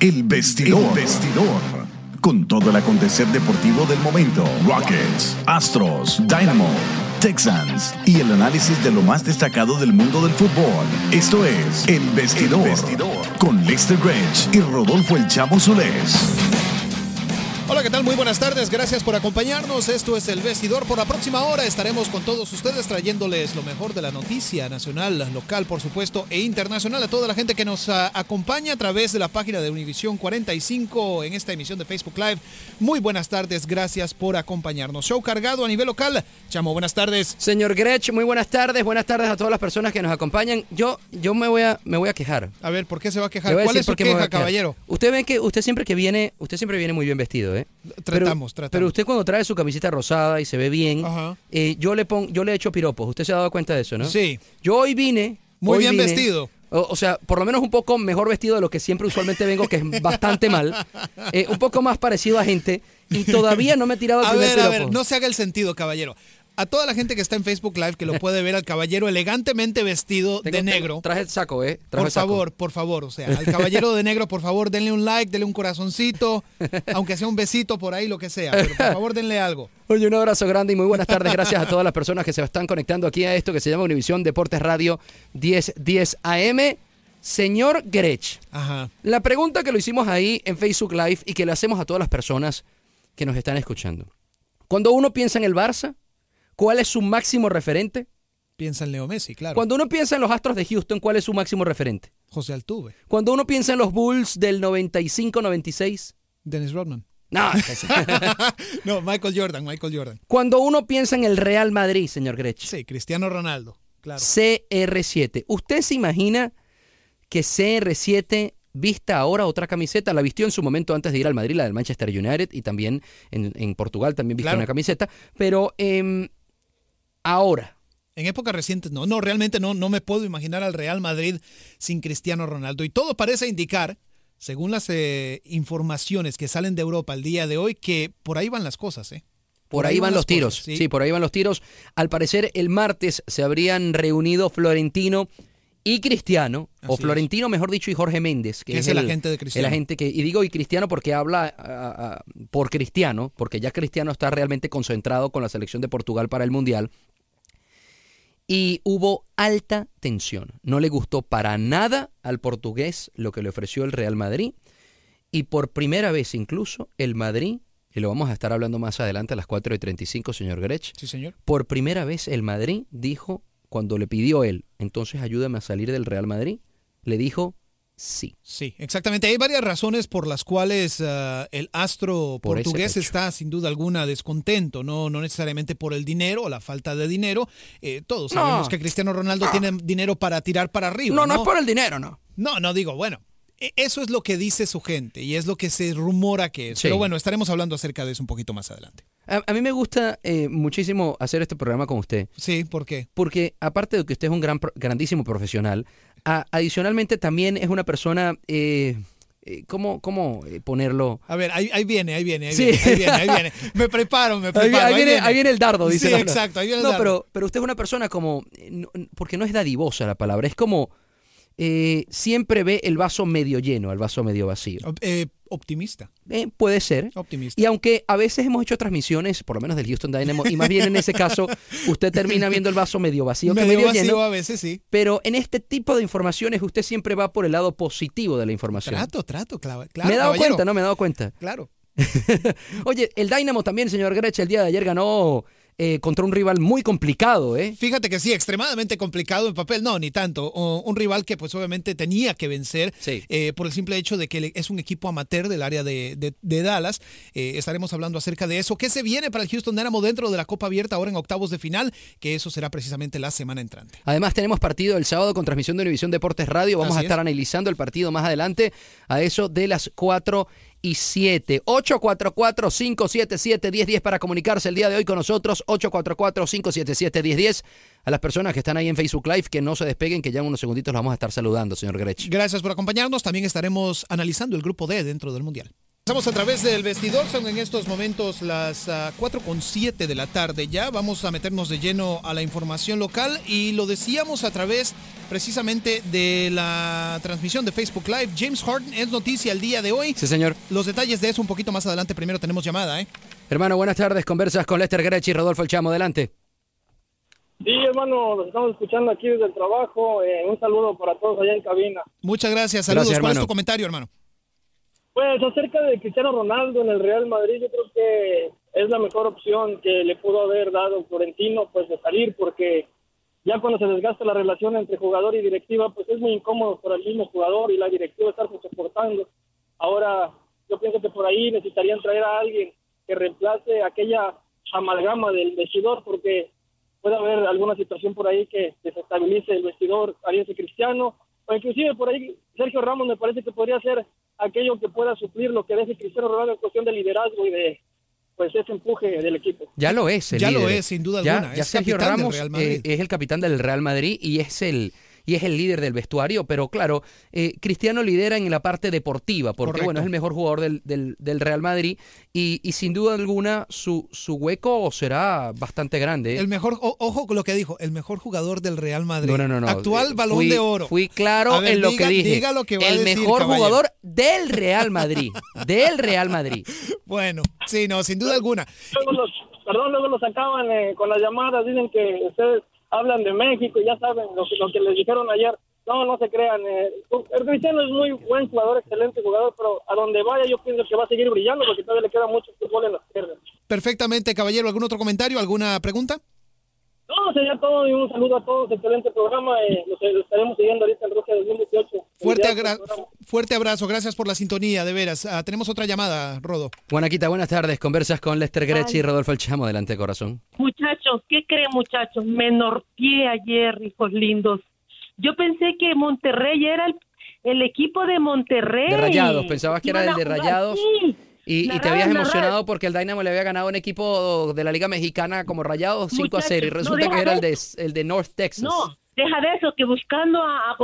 El Vestidor. El Vestidor. Con todo el acontecer deportivo del momento. Rockets, Astros, Dynamo, Texans y el análisis de lo más destacado del mundo del fútbol. Esto es El Vestidor. Con Lester Grange y Rodolfo El Chamo Solés. Hola, ¿qué tal? Muy buenas tardes. Gracias por acompañarnos. Esto es El Vestidor. Por la próxima hora estaremos con todos ustedes trayéndoles lo mejor de la noticia nacional, local, por supuesto, e internacional a toda la gente que nos ah, acompaña a través de la página de Univisión 45 en esta emisión de Facebook Live. Muy buenas tardes. Gracias por acompañarnos. Show cargado a nivel local. Chamo, buenas tardes. Señor Grech, muy buenas tardes. Buenas tardes a todas las personas que nos acompañan. Yo, yo me voy a, me voy a quejar. A ver, ¿por qué se va a quejar? ¿Cuál es su queja, caballero? Usted ve que usted siempre que viene, usted siempre viene muy bien vestido, ¿eh? Tratamos, pero, tratamos. Pero usted cuando trae su camiseta rosada y se ve bien, eh, yo le pongo, yo le echo piropos. Usted se ha dado cuenta de eso, ¿no? Sí. Yo hoy vine. Muy hoy bien vine- vestido. O, o sea, por lo menos un poco mejor vestido de lo que siempre usualmente vengo, que es bastante mal. Eh, un poco más parecido a gente. Y todavía no me he tirado el A primer ver, a ver, no se haga el sentido, caballero. A toda la gente que está en Facebook Live que lo puede ver al caballero elegantemente vestido Tengo- de tengo- negro. traje el saco, ¿eh? Traje Por el saco. favor, por favor, o sea, al caballero de negro, por favor, denle un like, denle un corazoncito, aunque sea un besito por ahí, lo que sea, pero por favor denle algo. Oye, un abrazo grande y muy buenas tardes. Gracias a todas las personas que se están conectando aquí a esto que se llama Univisión Deportes Radio 1010 AM. Señor Grech, Ajá. la pregunta que lo hicimos ahí en Facebook Live y que le hacemos a todas las personas que nos están escuchando. Cuando uno piensa en el Barça, ¿cuál es su máximo referente? Piensa en Leo Messi, claro. Cuando uno piensa en los Astros de Houston, ¿cuál es su máximo referente? José Altuve, Cuando uno piensa en los Bulls del 95-96, Dennis Rodman. no. No, Michael Jordan, Michael Jordan. Cuando uno piensa en el Real Madrid, señor Grech, Sí, Cristiano Ronaldo, claro. CR7. ¿Usted se imagina que CR7 vista ahora otra camiseta? La vistió en su momento antes de ir al Madrid, la del Manchester United, y también en, en Portugal también vistió Claro. una camiseta. Pero em, ahora, En épocas recientes no, no, realmente no, no me puedo imaginar al Real Madrid sin Cristiano Ronaldo. Y todo parece indicar, según las eh, informaciones que salen de Europa el día de hoy, que por ahí van las cosas, ¿eh? por, ahí van los tiros. cosas, sí. por ahí van los tiros. Al parecer, el martes se habrían reunido Florentino y Cristiano, o Florentino, mejor dicho, y Jorge Méndez, que, Que es el agente de Cristiano. El agente que, y digo y Cristiano porque habla ah, ah, por Cristiano, porque ya Cristiano está realmente concentrado con la selección de Portugal para el Mundial. Y hubo alta tensión. No le gustó para nada al portugués lo que le ofreció el Real Madrid. Y por primera vez incluso el Madrid, y lo vamos a estar hablando más adelante a las 4 y 35, señor Grech, Sí, señor. por primera vez el Madrid dijo, cuando le pidió él, entonces ayúdame a salir del Real Madrid, le dijo sí. Sí, exactamente. Hay varias razones por las cuales uh, el astro Por portugués está sin duda alguna descontento, no, no necesariamente por el dinero o la falta de dinero. Eh, todos No. sabemos que Cristiano Ronaldo tiene dinero para tirar para arriba. No, no es por el dinero, no. No, no digo, bueno. e- Eso es lo que dice su gente y es lo que se rumora que es. Sí. Pero bueno, estaremos hablando acerca de eso un poquito más adelante. A, a mí me gusta eh, muchísimo hacer este programa con usted. Sí, ¿por qué? Porque aparte de que usted es un gran, grandísimo profesional, a- adicionalmente también es una persona, eh, eh, ¿cómo, cómo eh, ponerlo? A ver, ahí, ahí viene, ahí viene, ahí Sí. viene, ahí viene, ahí viene. Me preparo, me Ahí, preparo. ahí viene, ahí viene el dardo, dice. Sí, la- exacto, ahí viene el No, dardo. pero, pero usted es una persona como, eh, no- porque no es dadivosa la palabra, es como eh, siempre ve el vaso medio lleno, el vaso medio vacío. Eh, optimista. Eh, puede ser. Optimista. Y aunque a veces hemos hecho transmisiones, por lo menos del Houston Dynamo, y más bien en ese caso, usted termina viendo el vaso medio vacío que Medio vacío lleno. a veces, sí. Pero en este tipo de informaciones usted siempre va por el lado positivo de la información. Trato, trato, claro. claro me he dado caballero. cuenta, ¿no? Me he dado cuenta. Claro. Oye, el Dynamo también, señor Grech, el día de ayer ganó eh, contra un rival muy complicado, ¿eh? Fíjate que sí, extremadamente complicado en papel, no, ni tanto. O- un rival que pues obviamente tenía que vencer Sí. eh, por el simple hecho de que es un equipo amateur del área de, de- de Dallas. Eh, estaremos hablando acerca de eso. ¿Qué se viene para el Houston Dynamo dentro de la Copa Abierta ahora en octavos de final? Que eso será precisamente la semana entrante. Además tenemos partido el sábado con transmisión de Univisión Deportes Radio. Vamos Así a estar es. analizando el partido más adelante a eso de las 4 y 7. 844-577-1010 para comunicarse el día de hoy con nosotros. 844-577-1010. A las personas que están ahí en Facebook Live, que no se despeguen, que ya en unos segunditos los vamos a estar saludando, señor Grech. Gracias por acompañarnos. También estaremos analizando el grupo D dentro del Mundial. Estamos a través del vestidor, son en estos momentos las ah, 4 con 7 de la tarde ya. Vamos a meternos de lleno a la información local y lo decíamos a través precisamente de la transmisión de Facebook Live. James Harden es noticia el día de hoy. Sí, señor. Los detalles de eso un poquito más adelante. Primero tenemos llamada, ¿eh? Hermano, buenas tardes. Conversas con Lester Grech y Rodolfo El Chamo. Adelante. Sí, hermano, los estamos escuchando aquí desde el trabajo. Eh, un saludo para todos allá en cabina. Muchas gracias. Saludos. Gracias, ¿Cuál es tu comentario, hermano? Pues acerca de Cristiano Ronaldo en el Real Madrid, yo creo que es la mejor opción que le pudo haber dado Florentino, pues de salir, porque ya cuando se desgasta la relación entre jugador y directiva, pues es muy incómodo para el mismo jugador y la directiva estarse soportando. Ahora, yo pienso que por ahí necesitarían traer a alguien que reemplace aquella amalgama del vestidor, porque puede haber alguna situación por ahí que desestabilice el vestidor, Arias y Cristiano, o inclusive por ahí Sergio Ramos me parece que podría ser aquello que pueda suplir lo que deje Cristiano Ronaldo en cuestión de liderazgo y de pues ese empuje del equipo. Ya lo es, el Ya lo es, sin duda alguna. Ya Es Sergio Ramos eh, es el capitán del Real Madrid y es el y es el líder del vestuario, pero claro, eh, Cristiano lidera en la parte deportiva, porque Correcto. bueno, es el mejor jugador del, del- del Real Madrid y, y sin duda alguna su, su hueco será bastante grande. ¿eh? El mejor, o- ojo con lo que dijo, el mejor jugador del Real Madrid. No, no, no, no. Actual Eh, balón fui- de oro. Fui claro ver, en lo diga- que dije. diga lo que va a el decir, mejor caballero. jugador del Real Madrid. del Real Madrid. Bueno, sí, no, sin duda alguna. Luego los, perdón, luego los sacaban eh, con las llamadas, dicen que ustedes hablan de México, ya saben lo, que- lo que les dijeron ayer. No, no se crean. Eh, el Cristiano es muy buen jugador, excelente jugador, pero a donde vaya yo pienso que va a seguir brillando porque todavía le queda mucho fútbol en las piernas. Perfectamente, caballero. ¿Algún otro comentario? ¿Alguna pregunta? No, sería todo y un saludo a todos, excelente programa. Eh, los, los estaremos siguiendo ahorita en Rusia 2018. Fuerte, agra- fuerte abrazo. Gracias por la sintonía, de veras. Ah, tenemos otra llamada, Rodo. Juanaquita, buenas tardes. Conversas con Lester Grech y Rodolfo El Chamo. Adelante, corazón. Muchachos, ¿qué creen muchachos? Me norteé ayer, hijos lindos. Yo pensé que Monterrey era el, el equipo de Monterrey. De Rayados. Pensabas que era el de Rayados. sí. Y, y te habías emocionado porque el Dynamo le había ganado a un equipo de la Liga Mexicana como Rayados 5 a 0 y resulta no, que era el de, el de North Texas. No, deja de eso, que buscando a, a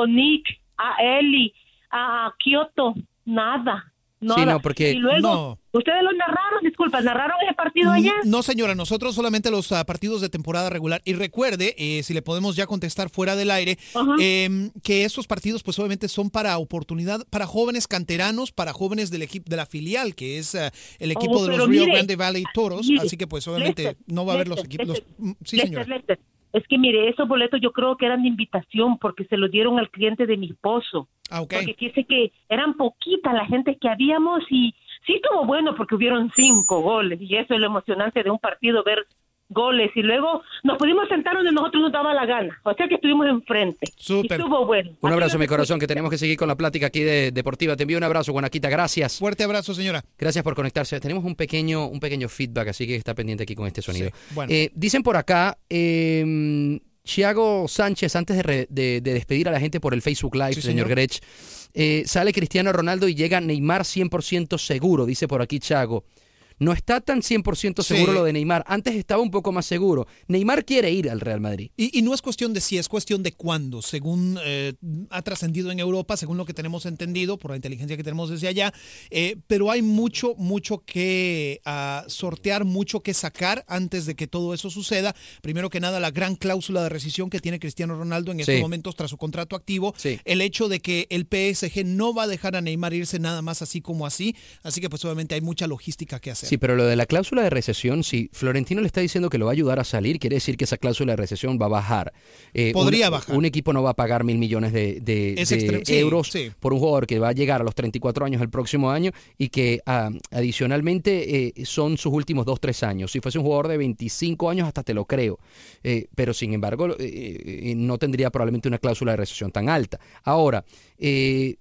a Eli, a, a Kioto, nada. Sí, no, porque- y luego, No. ustedes lo narraron, disculpa, narraron ese partido ayer. No, señora, nosotros solamente los ah, partidos de temporada regular. Y recuerde, eh, si le podemos ya contestar fuera del aire, em, que estos partidos, pues obviamente son para oportunidad, para jóvenes canteranos, para jóvenes del equipo de la filial, que es ah, el equipo Oh, de pero los Rio mire, Grande Valley Toros. mire, así que, pues obviamente, Lester, no va a haber los equipos. los- mm, sí, Lester, señora. Lester, Es que mire, esos boletos yo creo que eran de invitación porque se los dieron al cliente de mi esposo. Ah. Porque fíjese que eran poquitas la gente que habíamos y sí estuvo bueno porque hubieron cinco goles y eso es lo emocionante de un partido, ver goles y luego nos pudimos sentar donde nosotros nos daba la gana. O sea que estuvimos enfrente. Súper. Y estuvo bueno. Un abrazo, mi corazón, que tenemos que seguir con la plática aquí de Deportiva. Te envío un abrazo, Guanaquita. Gracias. Fuerte abrazo, señora. Gracias por conectarse. Tenemos un pequeño, un pequeño feedback, así que está pendiente aquí con este sonido. Sí, bueno. Eh, dicen por acá, eh, Chiago Sánchez, antes de, re- de- de despedir a la gente por el Facebook Live, Sí, señor señor. Grech, eh, sale Cristiano Ronaldo y llega Neymar 100% seguro, dice por aquí Chiago. No está tan 100% seguro Sí. lo de Neymar. Antes estaba un poco más seguro. Neymar quiere ir al Real Madrid. Y, y no es cuestión de si, es cuestión de cuándo, según eh, ha trascendido en Europa, según lo que tenemos entendido por la inteligencia que tenemos desde allá. Eh, pero hay mucho, mucho que ah, sortear, mucho que sacar antes de que todo eso suceda. Primero que nada, la gran cláusula de rescisión que tiene Cristiano Ronaldo en estos Sí. momentos tras su contrato activo. Sí. El hecho de que el PSG no va a dejar a Neymar irse nada más así como así. Así que pues obviamente hay mucha logística que hacer. Sí, pero lo de la cláusula de recesión, si Florentino le está diciendo que lo va a ayudar a salir, quiere decir que esa cláusula de recesión va a bajar. Eh, Podría un, bajar. Un equipo no va a pagar mil millones de, de- Es de extrem- sí, euros sí. por un jugador que va a llegar a los 34 años el próximo año y que ah, adicionalmente eh, son sus últimos 2, 3 años. Si fuese un jugador de 25 años, hasta te lo creo. Eh, pero sin embargo, no tendría probablemente una cláusula de recesión tan alta. Ahora, eh,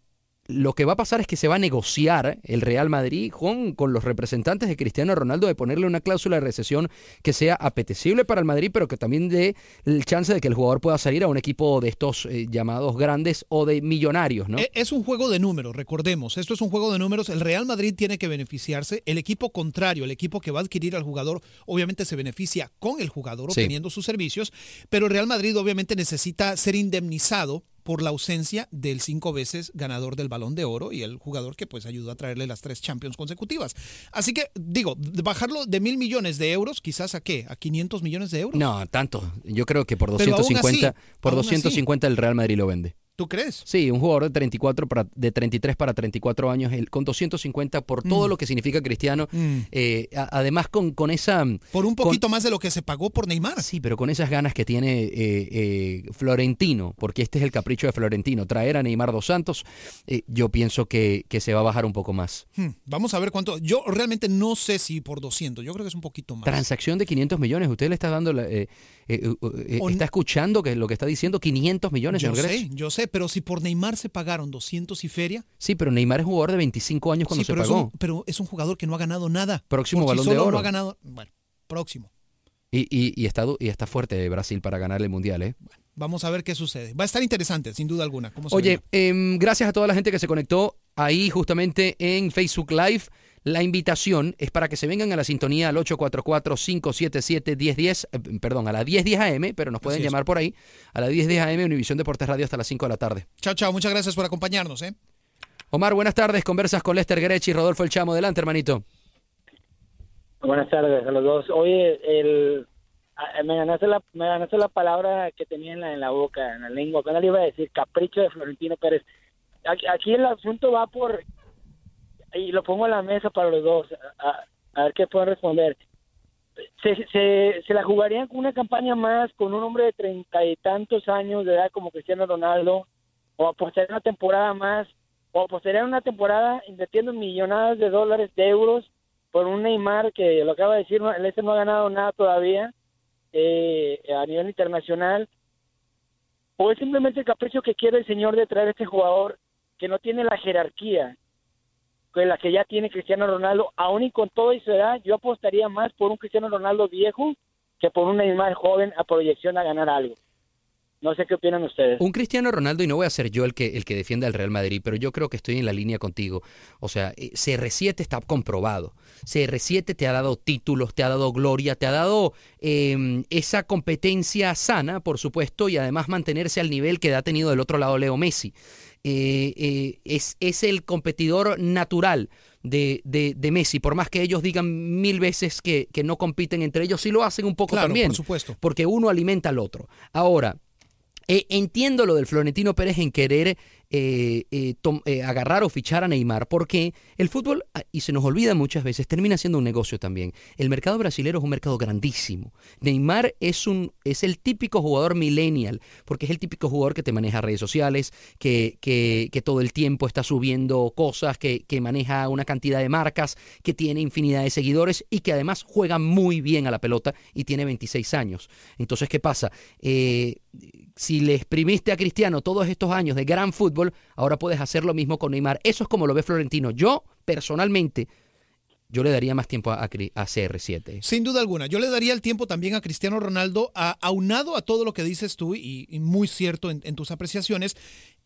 lo que va a pasar es que se va a negociar el Real Madrid con, con los representantes de Cristiano Ronaldo de ponerle una cláusula de recesión que sea apetecible para el Madrid, pero que también dé el chance de que el jugador pueda salir a un equipo de estos eh, llamados grandes o de millonarios, ¿no? E- Es un juego de números, recordemos. Esto es un juego de números. El Real Madrid tiene que beneficiarse. El equipo contrario, el equipo que va a adquirir al jugador, obviamente se beneficia con el jugador Sí. obteniendo sus servicios. Pero el Real Madrid obviamente necesita ser indemnizado por la ausencia del cinco veces ganador del balón de oro y el jugador que pues ayudó a traerle las tres Champions consecutivas. Así que digo, bajarlo de mil millones de euros, quizás a qué, a 500 millones de euros. No, tanto. Yo creo que por Pero aún 250, así, por aún así. 250 el Real Madrid lo vende. ¿Tú crees? Sí, un jugador de 34 para, de 33 para 34 años, el- con 250 por todo Mm. lo que significa Cristiano. Mm. eh, a- además con, con esa... Por un con- poquito más de lo que se pagó por Neymar. Sí, pero con esas ganas que tiene eh, eh, Florentino, porque este es el capricho de Florentino, traer a Neymar dos Santos, eh, yo pienso que, que se va a bajar un poco más. Hmm, Vamos a ver cuánto. Yo realmente no sé si por 200. Yo creo que es un poquito más. Transacción de 500 millones, usted le está dando, la- eh, eh, eh, está escuchando que lo que está diciendo 500 millones, yo señor sé, Grech. yo sé, pero si por Neymar se pagaron 200 y feria. Sí, pero Neymar es jugador de 25 años cuando sí, se pero, es pagó. un, pero es un jugador que no ha ganado nada. Próximo Por sí Balón de Oro. No ha ganado. Bueno, próximo. Y, y, y está, y está fuerte Brasil para ganar el Mundial, ¿eh? Vamos a ver qué sucede. Va a estar interesante, sin duda alguna. Oye, em, gracias a toda la gente que se conectó ahí justamente en Facebook Live. La invitación es para que se vengan a la sintonía al 844-577-1010, eh, perdón, a la 1010 AM, pero nos pueden llamar por ahí, a la 1010 AM, Univisión Deportes Radio hasta las 5 de la tarde. Chao, chao. Muchas gracias por acompañarnos. ¿eh? Omar, buenas tardes, conversas con Lester Grech y Rodolfo El Chamo. Adelante, hermanito. Buenas tardes a los dos. Oye, el, a- me, ganaste la, me ganaste la palabra que tenía en la, en la boca, en la lengua. Cuando le iba a decir capricho de Florentino Pérez. Aquí, aquí el asunto va por, y lo pongo en la mesa para los dos, a, a- a ver qué pueden responder. Se, se, se la jugarían con una campaña más con un hombre de treinta y tantos años de edad como Cristiano Ronaldo, o apostarían una temporada más, o apostarían una temporada invirtiendo millonadas de dólares, de euros, por un Neymar que lo acaba de decir, el este no ha ganado nada todavía eh, a nivel internacional, o es simplemente el capricho que quiere el señor de traer a este jugador que no tiene la jerarquía que la que ya tiene Cristiano Ronaldo, aún y con toda su edad, yo apostaría más por un Cristiano Ronaldo viejo que por un Neymar joven a proyección a ganar algo. No sé qué opinan ustedes. Un Cristiano Ronaldo, y no voy a ser yo el que, el que defienda al Real Madrid, pero yo creo que estoy en la línea contigo. O sea, eh, CR7 está comprobado. CR7 te ha dado títulos, te ha dado gloria, te ha dado eh, esa competencia sana, por supuesto, y además mantenerse al nivel que ha tenido del otro lado Leo Messi. Eh, eh, es, es el competidor natural de, de, de Messi, por más que ellos digan mil veces que, que no compiten entre ellos, sí lo hacen un poco Claro, también. por supuesto. Porque uno alimenta al otro. Ahora, eh, entiendo lo del Florentino Pérez en querer eh, eh, eh, agarrar o fichar a Neymar, porque el fútbol, ah, y se nos olvida muchas veces, termina siendo un negocio también. El mercado brasilero es un mercado grandísimo. Neymar es, un, es el típico jugador millennial, porque es el típico jugador que te maneja redes sociales, que, que, que todo el tiempo está subiendo cosas, que, que maneja una cantidad de marcas, que tiene infinidad de seguidores y que además juega muy bien a la pelota y tiene 26 años. Entonces, ¿qué pasa? Eh, si le exprimiste a Cristiano todos estos años de gran fútbol, ahora puedes hacer lo mismo con Neymar. Eso es como lo ve Florentino. Yo, personalmente, yo le daría más tiempo a, a Cri- a CR7. Sin duda alguna. Yo le daría el tiempo también a Cristiano Ronaldo, a- aunado a todo lo que dices tú, y, muy cierto en tus apreciaciones,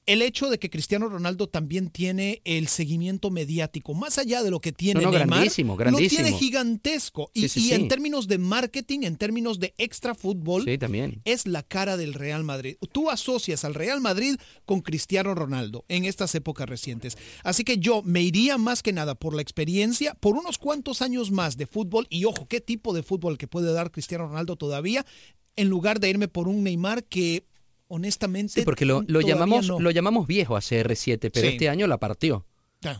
el hecho de que Cristiano Ronaldo también tiene el seguimiento mediático, más allá de lo que tiene No, no, Neymar, grandísimo, lo tiene grandísimo. gigantesco. Y, Sí, sí, y sí. en términos de marketing, en términos de extra fútbol, también. es la cara del Real Madrid. Tú asocias al Real Madrid con Cristiano Ronaldo en estas épocas recientes. Así que yo me iría más que nada por la experiencia, por unos cuantos años más de fútbol y ojo, qué tipo de fútbol que puede dar Cristiano Ronaldo todavía, en lugar de irme por un Neymar que honestamente Sí, porque lo, lo llamamos, no. lo llamamos viejo a CR7, pero Sí. este año la partió.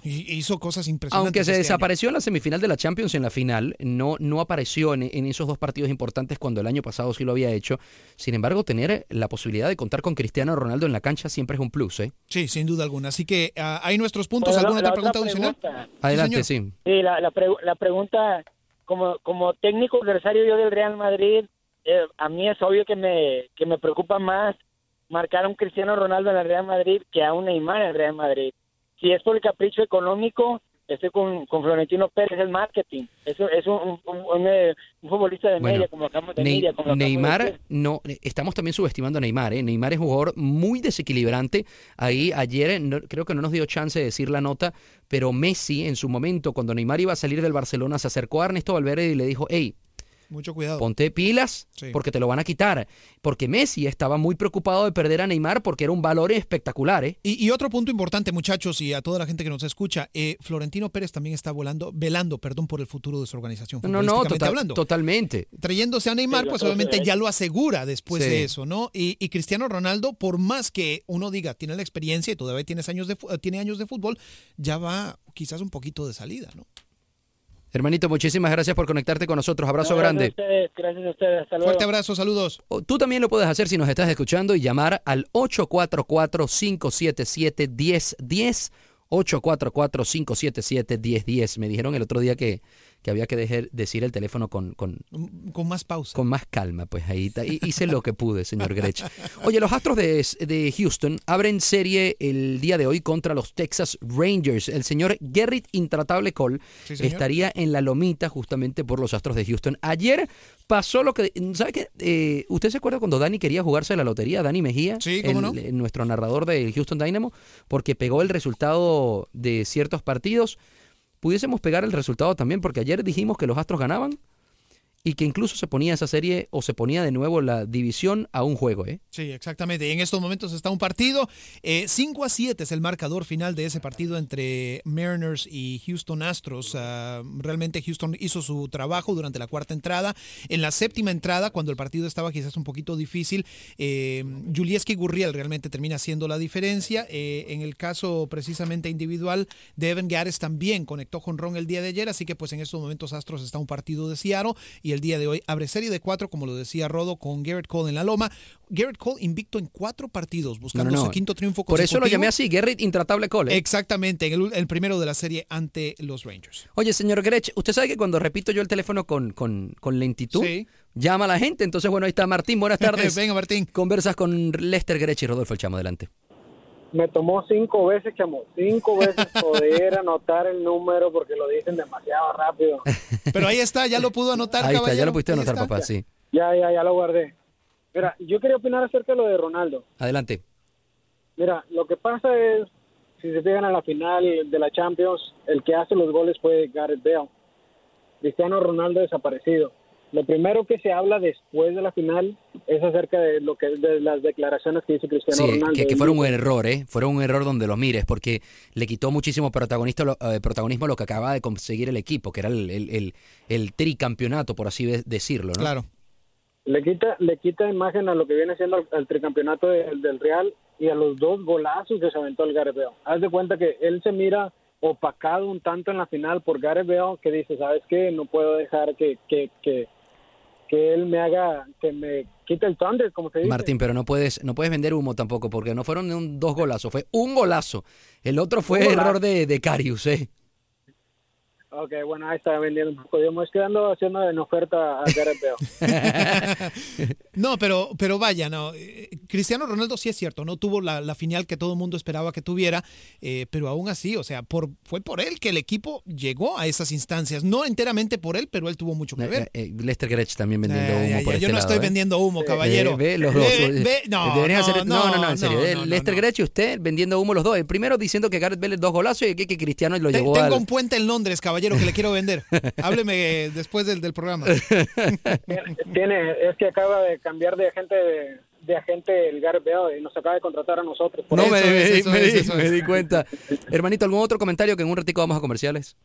Y- Hizo cosas impresionantes. Aunque se este año. desapareció en la semifinal de la Champions en la final, no, no apareció en, en esos dos partidos importantes cuando el año pasado sí lo había hecho. Sin embargo, tener la posibilidad de contar con Cristiano Ronaldo en la cancha siempre es un plus, ¿eh? Sí, sin duda alguna. Así que ah, hay nuestros puntos. Bueno, la- ¿Alguna la otra pregunta otra adicional? pregunta. Adelante, sí. Sí, la, la, pregu- la pregunta, como, como técnico adversario yo del Real Madrid, eh, a mí es obvio que me, que me preocupa más marcar a un Cristiano Ronaldo en el Real Madrid que a un Neymar en el Real Madrid. Si es por el capricho económico, estoy con, con Florentino Pérez, el marketing. Eso es un, un, un- un, eh, futbolista de Bueno, media, como acabamos de Ney- media. como de Neymar, no, estamos también subestimando a Neymar. ¿eh? Neymar es un jugador muy desequilibrante. Ahí ayer eh, no- creo que no nos dio chance de decir la nota, pero Messi en su momento, cuando Neymar iba a salir del Barcelona, se acercó a Ernesto Valverde y le dijo, hey, Mucho cuidado. ponte pilas Sí. porque te lo van a quitar. Porque Messi estaba muy preocupado de perder a Neymar porque era un valor espectacular. ¿eh? Y, y otro punto importante, muchachos, y a toda la gente que nos escucha, eh, Florentino Pérez también está volando, velando, perdón, por el futuro de su organización. No, no, total- hablando. totalmente. Trayéndose a Neymar, Sí, pues obviamente ya lo asegura después Sí. de eso, ¿no? Y, y Cristiano Ronaldo, por más que uno diga, tiene la experiencia y todavía tienes años de, tiene años de fútbol, ya va quizás un poquito de salida, ¿no? Hermanito, muchísimas gracias por conectarte con nosotros. Abrazo Gracias grande. A ustedes, gracias a ustedes. Hasta luego. Fuerte abrazo, saludos. O Tú también lo puedes hacer si nos estás escuchando y llamar al 844-577-1010. 844-577-1010. Me dijeron el otro día que, que había que dejar, decir el teléfono con, con, Con más pausa. con más calma. Pues ahí hice lo que pude, señor Grech. Oye, los Astros de, de Houston abren serie el día de hoy contra los Texas Rangers. El señor Gerrit Intratable Cole Sí, estaría en la lomita justamente por los Astros de Houston. Ayer pasó lo que... ¿Sabe qué? Eh, ¿Usted se acuerda cuando Dani quería jugarse la lotería? Dani Mejía, Sí, cómo el- no. eh, nuestro narrador del Houston Dynamo, porque pegó el resultado de ciertos partidos. Pudiésemos pegar el resultado también, porque ayer dijimos que los Astros ganaban y que incluso se ponía esa serie o se ponía de nuevo la división a un juego, ¿eh? Sí, exactamente. Y en estos momentos está un partido. Eh, 5 a 7 es el marcador final de ese partido entre Mariners y Houston Astros. Ah, realmente Houston hizo su trabajo durante la cuarta entrada. En la séptima entrada, cuando el partido estaba quizás un poquito difícil, eh, Gurriel realmente termina haciendo la diferencia. Eh, en el caso precisamente individual, Devin Gares también conectó con Ron el día de ayer. Así que pues en estos momentos Astros está un partido de Seattle y el día de hoy abre serie de cuatro, como lo decía Rodo, con Garrett Cole en la loma. Garrett Cole invicto en cuatro partidos, buscando No, no, no. su quinto triunfo Por eso lo consecutivo. llamé así, Gerrit Intratable Cole. ¿eh? Exactamente, en el, el primero de la serie ante los Rangers. Oye, señor Grech, usted sabe que cuando repito yo el teléfono con, con, con lentitud, Sí. llama a la gente. Entonces, bueno, ahí está Martín. Buenas tardes. Venga, Martín. Conversas con Lester Grech y Rodolfo El Chamo. Adelante. Me tomó cinco veces, chamo, cinco veces poder anotar el número porque lo dicen demasiado rápido. Pero ahí está, ya lo pudo anotar, Ahí está, ya lo pudiste Ahí anotar, está. papá, sí. Ya, ya, ya lo guardé. Mira, yo quería opinar acerca de lo de Ronaldo. Adelante. Mira, lo que pasa es, si se fijan a la final de la Champions, el que hace los goles fue Gareth Bale. Cristiano Ronaldo desaparecido. Lo primero que se habla después de la final es acerca de lo que de las declaraciones que hizo Cristiano Sí, Ronaldo. que, que fueron un error, ¿eh? Fueron un error donde lo mires, porque le quitó muchísimo protagonista, lo- eh, protagonismo lo que acababa de conseguir el equipo, que era el, el, el- el tricampeonato, por así de- decirlo, ¿no? Claro. le quita le quita imagen a lo que viene siendo el, el tricampeonato del- del Real y a los dos golazos que se aventó el Gareth Bale. Haz de cuenta que él se mira opacado un tanto en la final por Gareth Bale que dice, ¿sabes qué? No puedo dejar que, que, que, que él me haga, que me quite el thunder, como se dice. Martín, pero no puedes, no puedes vender humo tampoco, porque no fueron un, dos golazos, fue un golazo. El otro fue error de, de Carius, ¿eh? Ok, bueno, ahí está vendiendo un poco. Yo me estoy quedando haciendo en oferta a Gareth Bale. no, pero, pero vaya, no. eh, Cristiano Ronaldo sí es cierto, no tuvo la, la final que todo el mundo esperaba que tuviera, eh, pero aún así, o sea, por, fue por él que el equipo llegó a esas instancias. No enteramente por él, pero él tuvo mucho que ver. Eh, eh, Lester Gretsch también vendiendo Eh, humo por este yo no lado, estoy ¿eh? vendiendo humo, caballero. Eh, ve los dos. Ve- eh, no, no, hacer- no, no, no, en serio. no, eh, no, Lester no. Gretsch y usted vendiendo humo los dos. El primero diciendo que Gareth Bale dos golazos y que, que Cristiano lo llevó tengo al... un puente en Londres, caballero, que le quiero vender. Hábleme eh, después del, del programa. Tiene, es que acaba de cambiar de agente de, de agente el Bale y nos acaba de contratar a nosotros. Por No eso me, es, me- eso me es, di, eso me di cuenta. Hermanito, ¿algún otro comentario que en un ratico vamos a comerciales?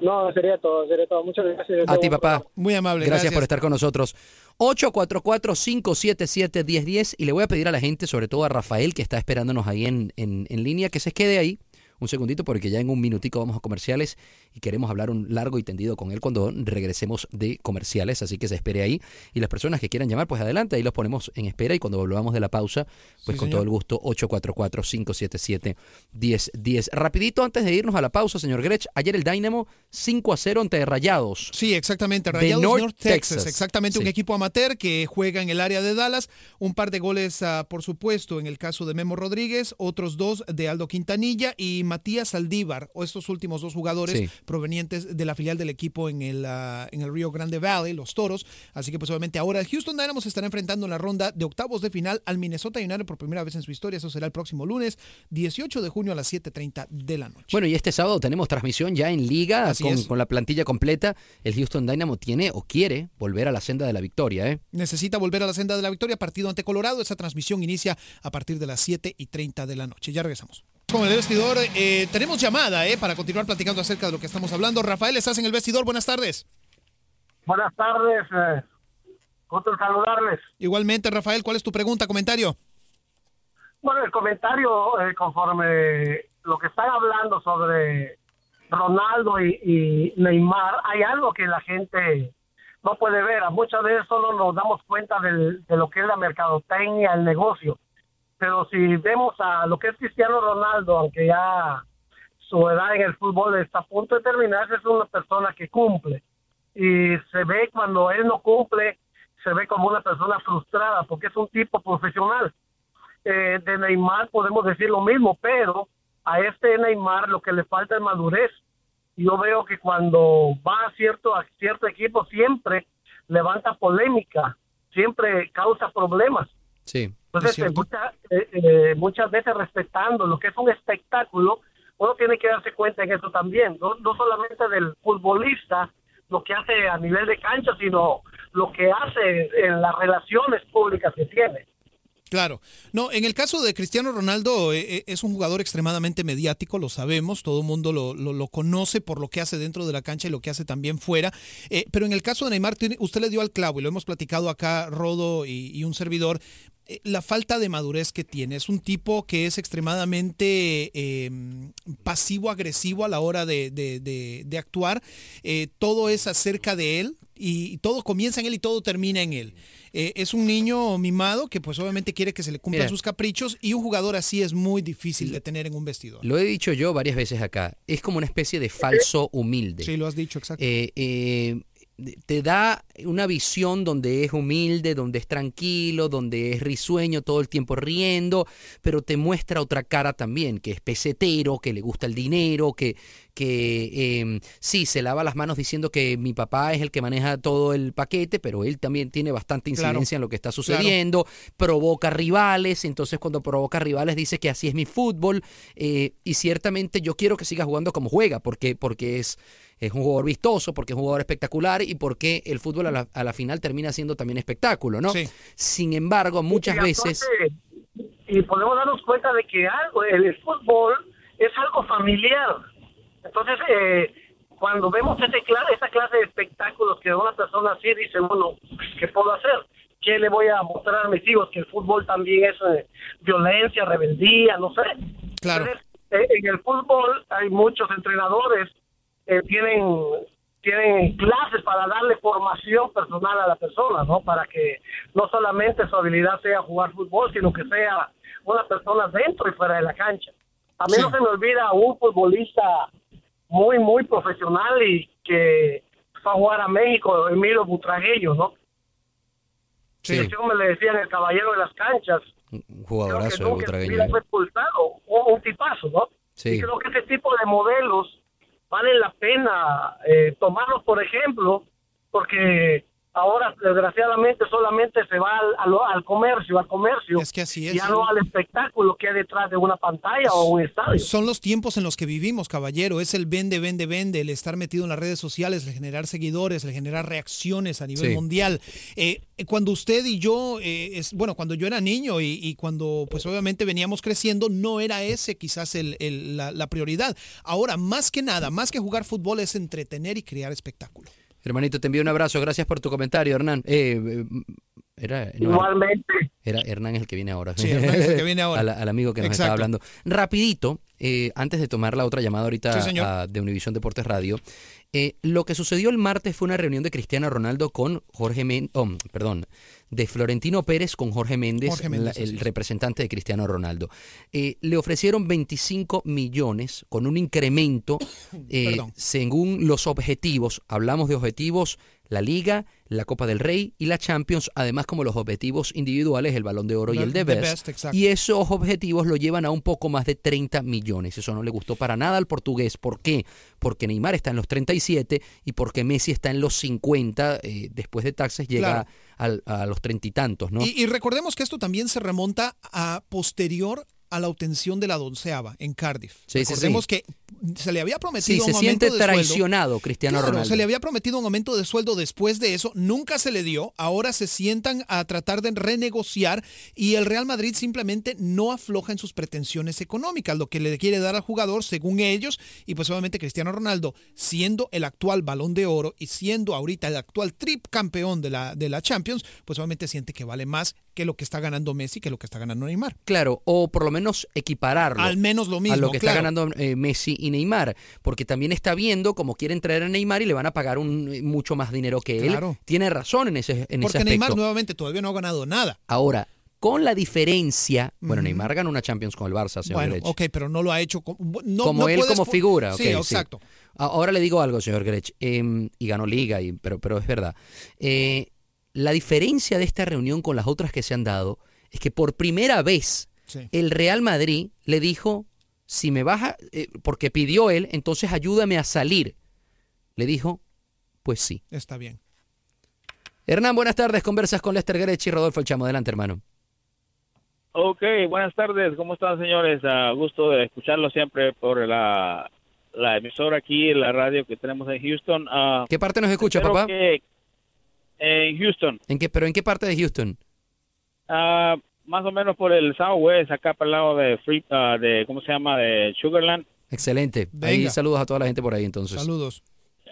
No, sería todo, sería todo. Muchas gracias. A ti, papá. Muy amable. Gracias, por estar con nosotros. 844-577-1010 y le voy a pedir a la gente, sobre todo a Rafael, que está esperándonos ahí en, en, en línea, que se quede ahí un segundito porque ya en un minutico vamos a comerciales y queremos hablar un largo y tendido con él cuando regresemos de comerciales, así que se espere ahí. Y las personas que quieran llamar, pues adelante, ahí los ponemos en espera y cuando volvamos de la pausa, pues Sí, con señor. todo el gusto, 844-577-1010. Rapidito antes de irnos a la pausa, señor Grech, ayer el Dynamo 5 a 0 ante Rayados. Sí, exactamente. De Rayados North North, Texas. Texas. Exactamente, un equipo amateur que juega en el área de Dallas. Un par de goles, ah, por supuesto, en el caso de Memo Rodríguez, otros dos de Aldo Quintanilla y Matías Saldívar, o estos últimos dos jugadores Sí. provenientes de la filial del equipo en el, ah, en el Rio Grande Valley, los Toros. Así que, pues, obviamente, ahora el Houston Dynamo se estará enfrentando en la ronda de octavos de final al Minnesota United por primera vez en su historia. Eso será el próximo lunes, 18 de junio a las 7:30 de la noche. Bueno, y este sábado tenemos transmisión ya en liga con la plantilla completa. El Houston Dynamo tiene o quiere volver a la senda de la victoria, ¿eh? necesita volver a la senda de la victoria. Partido ante Colorado. Esa transmisión inicia a partir de las 7 y 30 de la noche. Ya regresamos. Con el vestidor, eh, tenemos llamada eh, para continuar platicando acerca de lo que estamos hablando. Rafael, estás en el vestidor. Buenas tardes. Buenas tardes, eh, gusto saludarles. Igualmente, Rafael, ¿cuál es tu pregunta, comentario? Bueno, el comentario, eh, conforme lo que están hablando sobre Ronaldo y, y Neymar, hay algo que la gente no puede ver. A muchas veces solo nos damos cuenta del- de lo que es la mercadotecnia, el negocio. Pero si vemos a lo que es Cristiano Ronaldo, aunque ya su edad en el fútbol está a punto de terminarse, es una persona que cumple. Y se ve cuando él no cumple, se ve como una persona frustrada, porque es un tipo profesional eh, de Neymar podemos decir lo mismo, pero a este Neymar lo que le falta es madurez. Yo veo que cuando va a cierto, a cierto equipo siempre levanta polémica, siempre causa problemas. Sí. Entonces, mucha- eh, eh, muchas veces respetando lo que es un espectáculo, uno tiene que darse cuenta en eso también, no, no solamente del futbolista, lo que hace a nivel de cancha, sino lo que hace en las relaciones públicas que tiene. Claro. No, en el caso de Cristiano Ronaldo, eh, es un jugador extremadamente mediático, lo sabemos, todo el mundo lo, lo- lo conoce por lo que hace dentro de la cancha y lo que hace también fuera. Eh, pero en el caso de Neymar, usted le dio al clavo y lo hemos platicado acá, Rodo y, y un servidor. Eh, La falta de madurez que tiene. Es un tipo que es extremadamente eh, pasivo-agresivo a la hora de, de- de- de actuar. Eh, todo es acerca de él y, y todo comienza en él y todo termina en él. Eh, es un niño mimado que pues obviamente quiere que se le cumplan Mira. sus caprichos y un jugador así es muy difícil de tener en un vestidor. Lo he dicho yo varias veces acá. Es como una especie de falso humilde. Sí, lo has dicho, exacto. Eh, eh, te da una visión donde es humilde, donde es tranquilo, donde es risueño todo el tiempo riendo, pero te muestra otra cara también, que es pesetero, que le gusta el dinero, que, que eh, sí, se lava las manos diciendo que mi papá es el que maneja todo el paquete, pero él también tiene bastante Claro. incidencia en lo que está sucediendo, provoca rivales, entonces cuando provoca rivales dice que así es mi fútbol, eh, y ciertamente yo quiero que siga jugando como juega, porque, porque es, es un jugador vistoso, porque es un jugador espectacular y porque el fútbol a la, a la final termina siendo también espectáculo, ¿no? Sin embargo, muchas Y veces... Y podemos darnos cuenta de que algo, el fútbol es algo familiar. Entonces, eh, cuando vemos ese esa clase de espectáculos que una persona así dice, bueno, ¿qué puedo hacer? ¿qué le voy a mostrar a mis hijos? Que el fútbol también es eh, violencia, rebeldía, no sé. Claro. Entonces, eh, en el fútbol hay muchos entrenadores que tienen tienen clases para darle formación personal a la persona, ¿no? Para que no solamente su habilidad sea jugar fútbol, sino que sea una persona dentro y fuera de la cancha. A mí no se me olvida un futbolista muy, muy profesional y que fue a jugar a México, Emilio Butragueño, ¿no? Sí. Ese hombre le decían el caballero de las canchas. Un jugadorazo de Butragueño. fue expulsado, un, un tipazo, ¿no? Sí. Y creo que ese tipo de modelos vale la pena eh, tomarlos por ejemplo, porque ahora desgraciadamente solamente se va al, al, al comercio, al comercio, Es que así es. ya no al espectáculo que hay detrás de una pantalla o un estadio. Son los tiempos en los que vivimos, caballero. Es el vende, vende, vende, el estar metido en las redes sociales, el generar seguidores, el generar reacciones a nivel Sí. mundial. Eh, cuando usted y yo, eh, es, bueno, cuando yo era niño y, y cuando pues obviamente veníamos creciendo, no era ese quizás el- el- la, la prioridad. Ahora, más que nada, más que jugar fútbol, es entretener y crear espectáculo. Hermanito, te envío un abrazo. Gracias por tu comentario, Hernán. Eh, eh, era, no, Igualmente. Era Hernán el que viene ahora. Sí, Hernán es el que viene ahora. al, al amigo que nos Exacto. estaba hablando. Rapidito, eh, antes de tomar la otra llamada ahorita Sí, a- de Univisión Deportes Radio, eh, lo que sucedió el martes fue una reunión de Cristiano Ronaldo con Jorge Méndez, perdón, de Florentino Pérez con Jorge Méndez, Jorge Méndez, la- así el es. representante de Cristiano Ronaldo. Eh, le ofrecieron 25 millones con un incremento eh, según los objetivos. Hablamos de objetivos, la Liga, la Copa del Rey y la Champions, además como los objetivos individuales, el Balón de Oro y el de Best. y esos objetivos lo llevan a un poco más de 30 millones. Eso no le gustó para nada al portugués. ¿Por qué? Porque Neymar está en los 37 y porque Messi está en los 50. eh, después de taxes llega Claro. a los treinta y tantos, ¿no? Y, y recordemos que esto también se remonta a posterior a la obtención de la donceava en Cardiff. Sí, sí, Recordemos sí. que se le había prometido Sí, un se aumento siente de sueldo. traicionado Cristiano Claro, Ronaldo. se le había prometido un aumento de sueldo después de eso, nunca se le dio, ahora se sientan a tratar de renegociar y el Real Madrid simplemente no afloja en sus pretensiones económicas, lo que le quiere dar al jugador según ellos y pues obviamente Cristiano Ronaldo siendo el actual balón de oro y siendo ahorita el actual trip campeón de la, de la Champions, pues obviamente siente que vale más que lo que está ganando Messi, que lo que está ganando Neymar. Claro, o por lo menos equipararlo. Al menos lo mismo, A lo que claro. está ganando eh, Messi y Neymar. Porque también está viendo cómo quieren traer a Neymar y le van a pagar un, eh, mucho más dinero que él. Claro. Tiene razón en ese, en ese Porque aspecto. Neymar nuevamente todavía no ha ganado nada. Ahora, con la diferencia. Bueno. Neymar ganó una Champions con el Barça, señor Bueno, Grech. ok, pero no lo ha hecho como, no- como no él puedes como figura. Sí, ok, exacto. Ahora le digo algo, señor Grech, em, y ganó liga, y, pero, pero es verdad. Eh, la diferencia de esta reunión con las otras que se han dado es que por primera vez Sí. el Real Madrid le dijo, si me baja, eh, porque pidió él, entonces ayúdame a salir. Le dijo, pues sí. Está bien. Hernán, buenas tardes. Conversas con Lester Grech y Rodolfo El Chamo. Adelante, hermano. Ok, buenas tardes. ¿Cómo están, señores? A gusto de escucharlo siempre por la, la emisora aquí, la radio que tenemos en Houston. Ah, ¿Qué parte nos escucha, papá? que- en Houston. ¿En qué, ¿Pero en qué parte de Houston? Ah, más o menos por el Southwest, acá para el lado de, Free, ah, de ¿cómo se llama? De Sugarland. Excelente. Ahí saludos a toda la gente por ahí entonces. Saludos.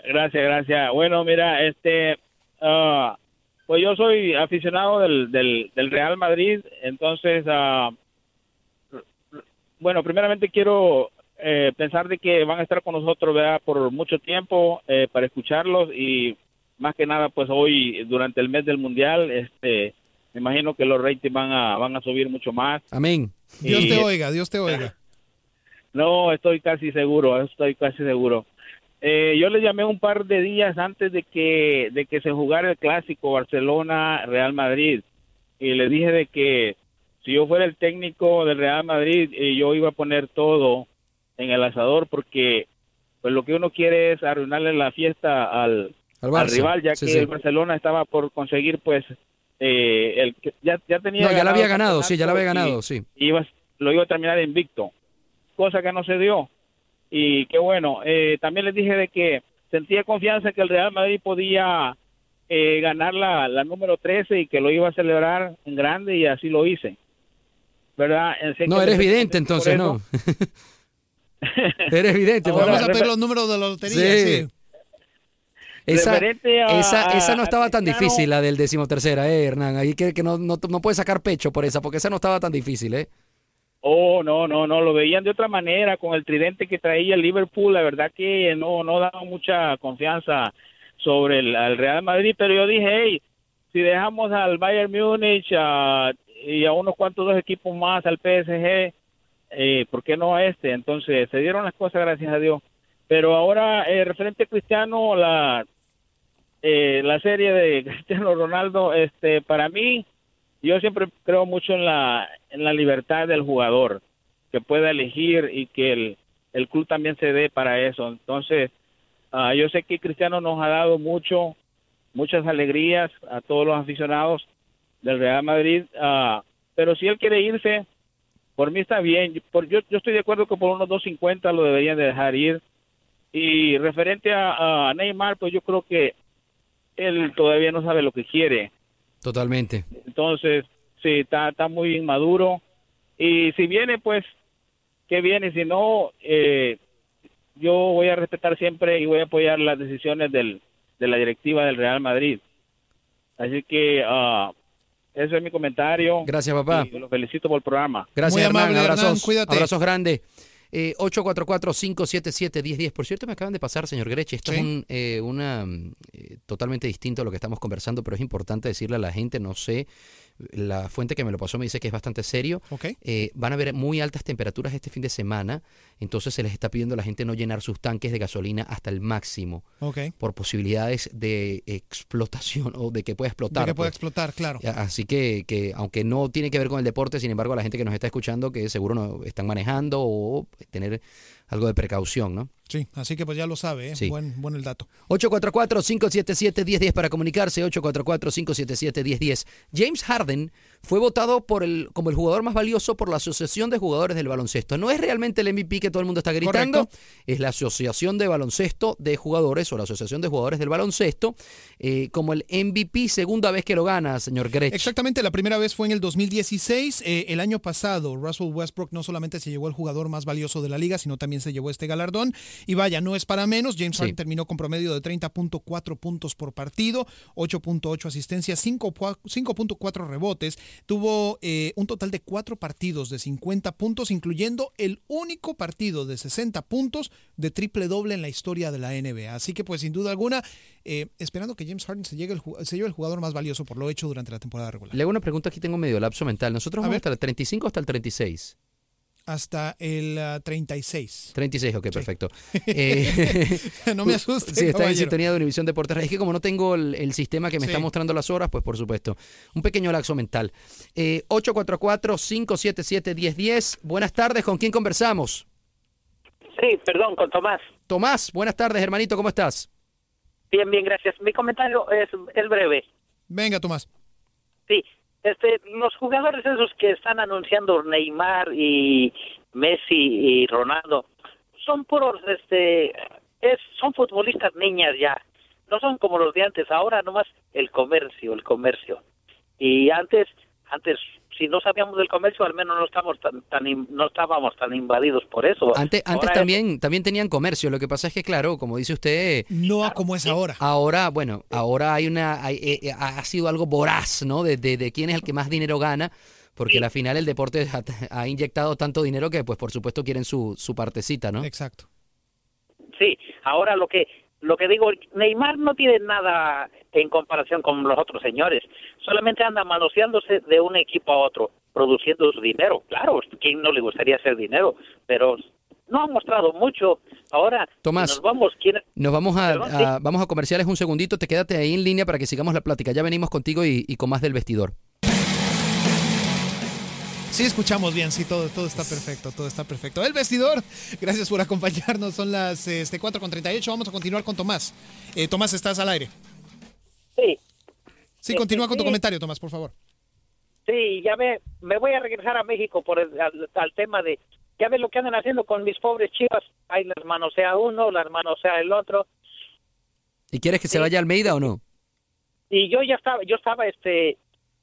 Gracias, gracias. Bueno, mira, este, ah, pues yo soy aficionado del, del, del Real Madrid, entonces, ah, bueno, primeramente quiero eh, pensar de que van a estar con nosotros, ¿verdad? Por mucho tiempo eh, para escucharlos y más que nada, pues hoy durante el mes del mundial, este, me imagino que los ratings van a van a subir mucho más. Amén. Dios Y- te oiga, Dios te oiga. no, estoy casi seguro, estoy casi seguro. Eh, yo le llamé un par de días antes de que de que se jugara el clásico Barcelona Real Madrid y le dije de que si yo fuera el técnico del Real Madrid eh, yo iba a poner todo en el asador porque pues lo que uno quiere es arruinarle la fiesta al, Al rival ya Sí, que sí. el Barcelona estaba por conseguir pues eh, el que- ya, ya tenía No, ya la había ganado, sí, ya la había ganado, y- sí. iba, lo iba a terminar invicto, cosa que no se dio. Y qué bueno, eh, también les dije de que sentía confianza que el Real Madrid podía eh, ganar la, la número 13 y que lo iba a celebrar en grande y así lo hice. ¿Verdad? Sé No, que eres vidente entonces. ¿no? eres vidente. Vamos a pedir los números de la lotería, sí. Sí. Esa, a- esa, esa no a estaba tan Cristiano- difícil, la del decimotercera, eh, Hernán. Ahí que, que no, no, no puedes sacar pecho por esa, porque esa no estaba tan difícil, ¿eh? Oh, no, no, no, lo veían de otra manera con el tridente que traía el Liverpool, la verdad que no, no daba mucha confianza sobre el al Real Madrid, pero yo dije, hey, si dejamos al Bayern Múnich ah, y a unos cuantos dos equipos más, al PSG, eh, ¿por qué no a este? Entonces se dieron las cosas, gracias a Dios. Pero ahora, eh, referente a Cristiano, la, eh, la serie de Cristiano Ronaldo, este, para mí, yo siempre creo mucho en la, en la libertad del jugador, que pueda elegir y que el, el club también se dé para eso. Entonces, ah, yo sé que Cristiano nos ha dado mucho, muchas alegrías a todos los aficionados del Real Madrid, ah, pero si él quiere irse, por mí está bien. Por, yo, yo estoy de acuerdo que por unos 2.50 lo deberían de dejar ir. Y referente a Neymar, pues yo creo que él todavía no sabe lo que quiere. Totalmente. Entonces, sí, está, está muy inmaduro. Y si viene, pues, que viene. Si no, eh, yo voy a respetar siempre y voy a apoyar las decisiones del, de la directiva del Real Madrid. Así que ah, ese es mi comentario. Gracias, papá. Y lo felicito por el programa. Gracias, Hernán. abrazos, Hernán, cuídate. abrazos grandes. Eh, 844-577-1010. Por cierto, me acaban de pasar, señor Greche. Esto es un, eh, una, mm, eh, totalmente distinto a lo que estamos conversando, pero es importante decirle a la gente, no sé, la fuente que me lo pasó me dice que es bastante serio. Eh, van a haber muy altas temperaturas este fin de semana, entonces se les está pidiendo a la gente no llenar sus tanques de gasolina hasta el máximo por posibilidades de explotación o de que pueda explotar. De que pueda pues. explotar, claro. Así que, que, aunque no tiene que ver con el deporte, sin embargo, a la gente que nos está escuchando, que seguro no están manejando o tener algo de precaución, ¿no? Sí, así que pues ya lo sabe, ¿eh? Sí. Buen, buen el dato. 844-577-1010 para comunicarse, 844-577-1010. James Harden fue votado por el, como el jugador más valioso por la Asociación de Jugadores del Baloncesto. No es realmente el MVP que todo el mundo está gritando, Correcto. es la Asociación de Baloncesto de Jugadores o la Asociación de Jugadores del Baloncesto eh, como el MVP, segunda vez que lo gana, señor Grech. Exactamente, la primera vez fue en el 2016. Eh, el año pasado, Russell Westbrook no solamente se llevó el jugador más valioso de la liga, sino también se llevó este galardón. Y vaya, no es para menos. James Sí. Harden terminó con promedio de 30.4 puntos por partido, 8.8 asistencias, 5 pu- 5.4 rebotes. Tuvo eh, un total de 4 partidos de 50 puntos, incluyendo el único partido de 60 puntos de triple doble en la historia de la NBA. Así que, pues, sin duda alguna, eh, esperando que James Harden se, llegue el, se lleve el jugador más valioso por lo hecho durante la temporada regular. Le hago una pregunta aquí, tengo medio lapso mental. ¿Nosotros A vamos hasta el 35 o hasta el 36? Hasta el ah, 36. 36, ok, perfecto. Eh, No me asuste, Sí, está en sintonía de Univisión Deportes. Es que como no tengo el, el sistema que me Sí. está mostrando las horas, pues por supuesto. Un pequeño laxo mental. Eh, 844-577-1010. Buenas tardes, ¿con quién conversamos? Sí, perdón, con Tomás. Tomás, buenas tardes, hermanito, ¿cómo estás? Bien, bien, gracias. Mi comentario es, es breve. Venga, Tomás. Sí, este, los jugadores esos que están anunciando Neymar y Messi y Ronaldo son puros, este, es, son futbolistas niñas ya. No son como los de antes. Ahora nomás el comercio, el comercio. Y antes, antes, si no sabíamos del comercio, al menos no estamos tan, tan no estábamos tan invadidos por eso. Antes, antes también, también tenían comercio. Lo que pasa es que, claro, como dice usted, No a como es ahora. ahora, bueno, ahora hay una, hay- eh, eh, ha sido algo voraz, ¿no? De, de- de quién es el que más dinero gana, porque al final el deporte ha, ha inyectado tanto dinero que, pues, por supuesto, quieren su, su partecita, ¿no? Exacto. Sí, ahora lo que lo que digo, Neymar no tiene nada en comparación con los otros señores, solamente anda manoseándose de un equipo a otro, produciendo su dinero. Claro, ¿quién no le gustaría hacer dinero? Pero no ha mostrado mucho. Ahora, Tomás. si nos vamos, ¿quién? Nos vamos a, Perdón, sí. a- vamos a comerciales un segundito, te quédate ahí en línea para que sigamos la plática. Ya venimos contigo y, y con más del vestidor. Sí, escuchamos bien, sí, todo, todo está perfecto, todo está perfecto. El vestidor, gracias por acompañarnos, son las este, 4 con 38, vamos a continuar con Tomás. Eh, Tomás, estás al aire. Sí. Sí, continúa con tu comentario, Tomás, por favor. Sí, ya ve, me voy a regresar a México por el, al, al tema de, ya ve lo que andan haciendo con mis pobres chivas, ahí las manosea uno, las manosea el otro, ¿Y quieres que se vaya a Almeida o no? y yo ya estaba, yo estaba este,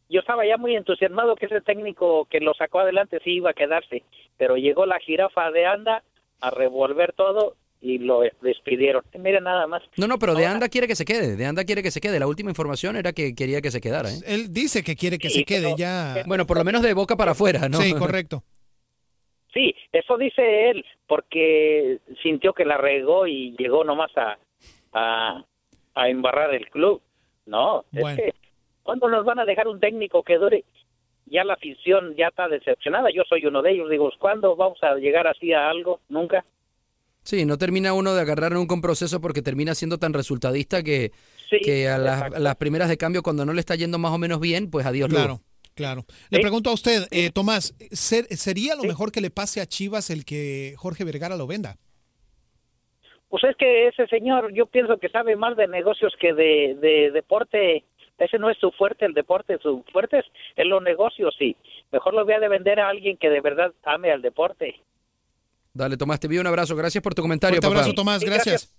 yo estaba ya muy entusiasmado que ese técnico que lo sacó adelante sí iba a quedarse, pero llegó la jirafa de anda a revolver todo y lo despidieron. Mira nada más. No, no, pero De Anda quiere que se quede. De Anda quiere que se quede. La última información era que quería que se quedara. ¿eh? Él dice que quiere que se quede ya. Bueno, por lo menos de boca para afuera, ¿no? Sí, correcto. Sí, eso dice él, porque sintió que la regó y llegó nomás a, a, a embarrar el club. No, Bueno. es que ¿cuándo nos van a dejar un técnico que dure? Ya la afición ya está decepcionada, yo soy uno de ellos, digo, ¿cuándo vamos a llegar así a algo? Nunca. Sí, no termina uno de agarrar nunca un proceso porque termina siendo tan resultadista que, que a las, a las primeras de cambio, cuando no le está yendo más o menos bien, pues adiós. luego. Claro, claro. Le pregunto a usted, eh, Tomás, ¿ser- ¿sería lo mejor que le pase a Chivas el que Jorge Vergara lo venda? Pues es que ese señor, yo pienso que sabe más de negocios que de, de deporte. Ese no es su fuerte, el deporte. Su fuerte es en los negocios, sí. Mejor lo voy a de vender a alguien que de verdad ame al deporte. Dale, Tomás, te envío un abrazo. Gracias por tu comentario, papá. abrazo, Tomás, Sí, gracias.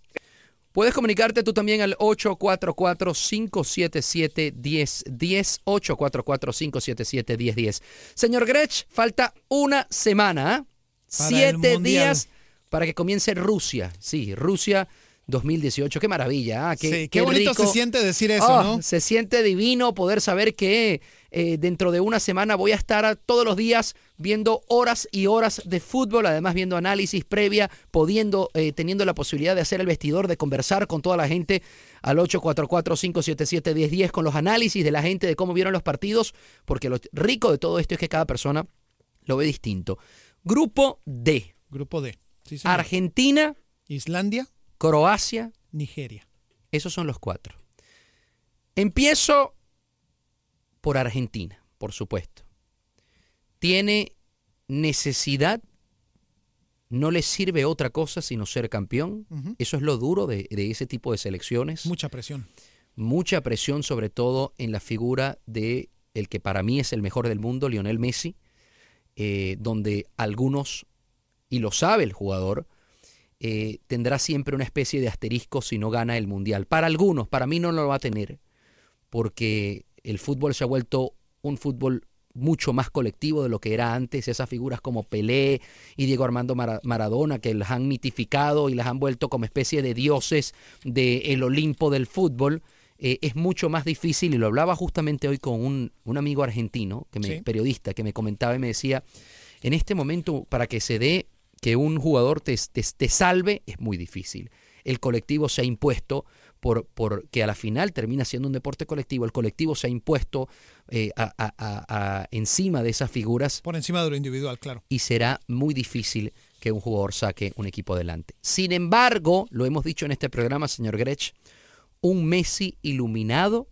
Puedes comunicarte tú también al 844-577-1010. 844-577-1010. Señor Grech, falta una semana, ¿ah? Siete días para que comience Rusia. Sí, Rusia 2018. Qué maravilla. ¿ah? Qué, Sí, qué bonito rico. se siente decir eso, Ah, ¿no? Se siente divino poder saber que eh, dentro de una semana voy a estar todos los días viendo horas y horas de fútbol, además viendo análisis previa, pudiendo, eh, teniendo la posibilidad de hacer el vestidor, de conversar con toda la gente al 844-577-1010 con los análisis de la gente de cómo vieron los partidos, porque lo rico de todo esto es que cada persona lo ve distinto. Grupo D. Grupo D. Sí. Argentina, Islandia, Croacia, Nigeria. esos son los cuatro. Empiezo por Argentina, por supuesto. Tiene necesidad, no le sirve otra cosa sino ser campeón. Eso es lo duro de, de ese tipo de selecciones. Mucha presión. Mucha presión, sobre todo en la figura de el que para mí es el mejor del mundo, Lionel Messi, eh, donde algunos, y lo sabe el jugador, eh, tendrá siempre una especie de asterisco si no gana el Mundial. Para algunos, para mí no lo va a tener, porque el fútbol se ha vuelto un fútbol mucho más colectivo de lo que era antes. Esas figuras como Pelé y Diego Armando Mara- Maradona, que las han mitificado y las han vuelto como especie de dioses del Olimpo del fútbol, eh, es mucho más difícil. Y lo hablaba justamente hoy con un, un amigo argentino, que me, Sí. periodista, que me comentaba y me decía, en este momento, para que se dé que un jugador te, te, te salve, es muy difícil. El colectivo se ha impuesto por, por que a la final termina siendo un deporte colectivo. El colectivo se ha impuesto eh, a- a- a- encima de esas figuras Por encima de lo individual, claro. y será muy difícil que un jugador saque un equipo adelante. Sin embargo, lo hemos dicho en este programa, señor Grech, un Messi iluminado,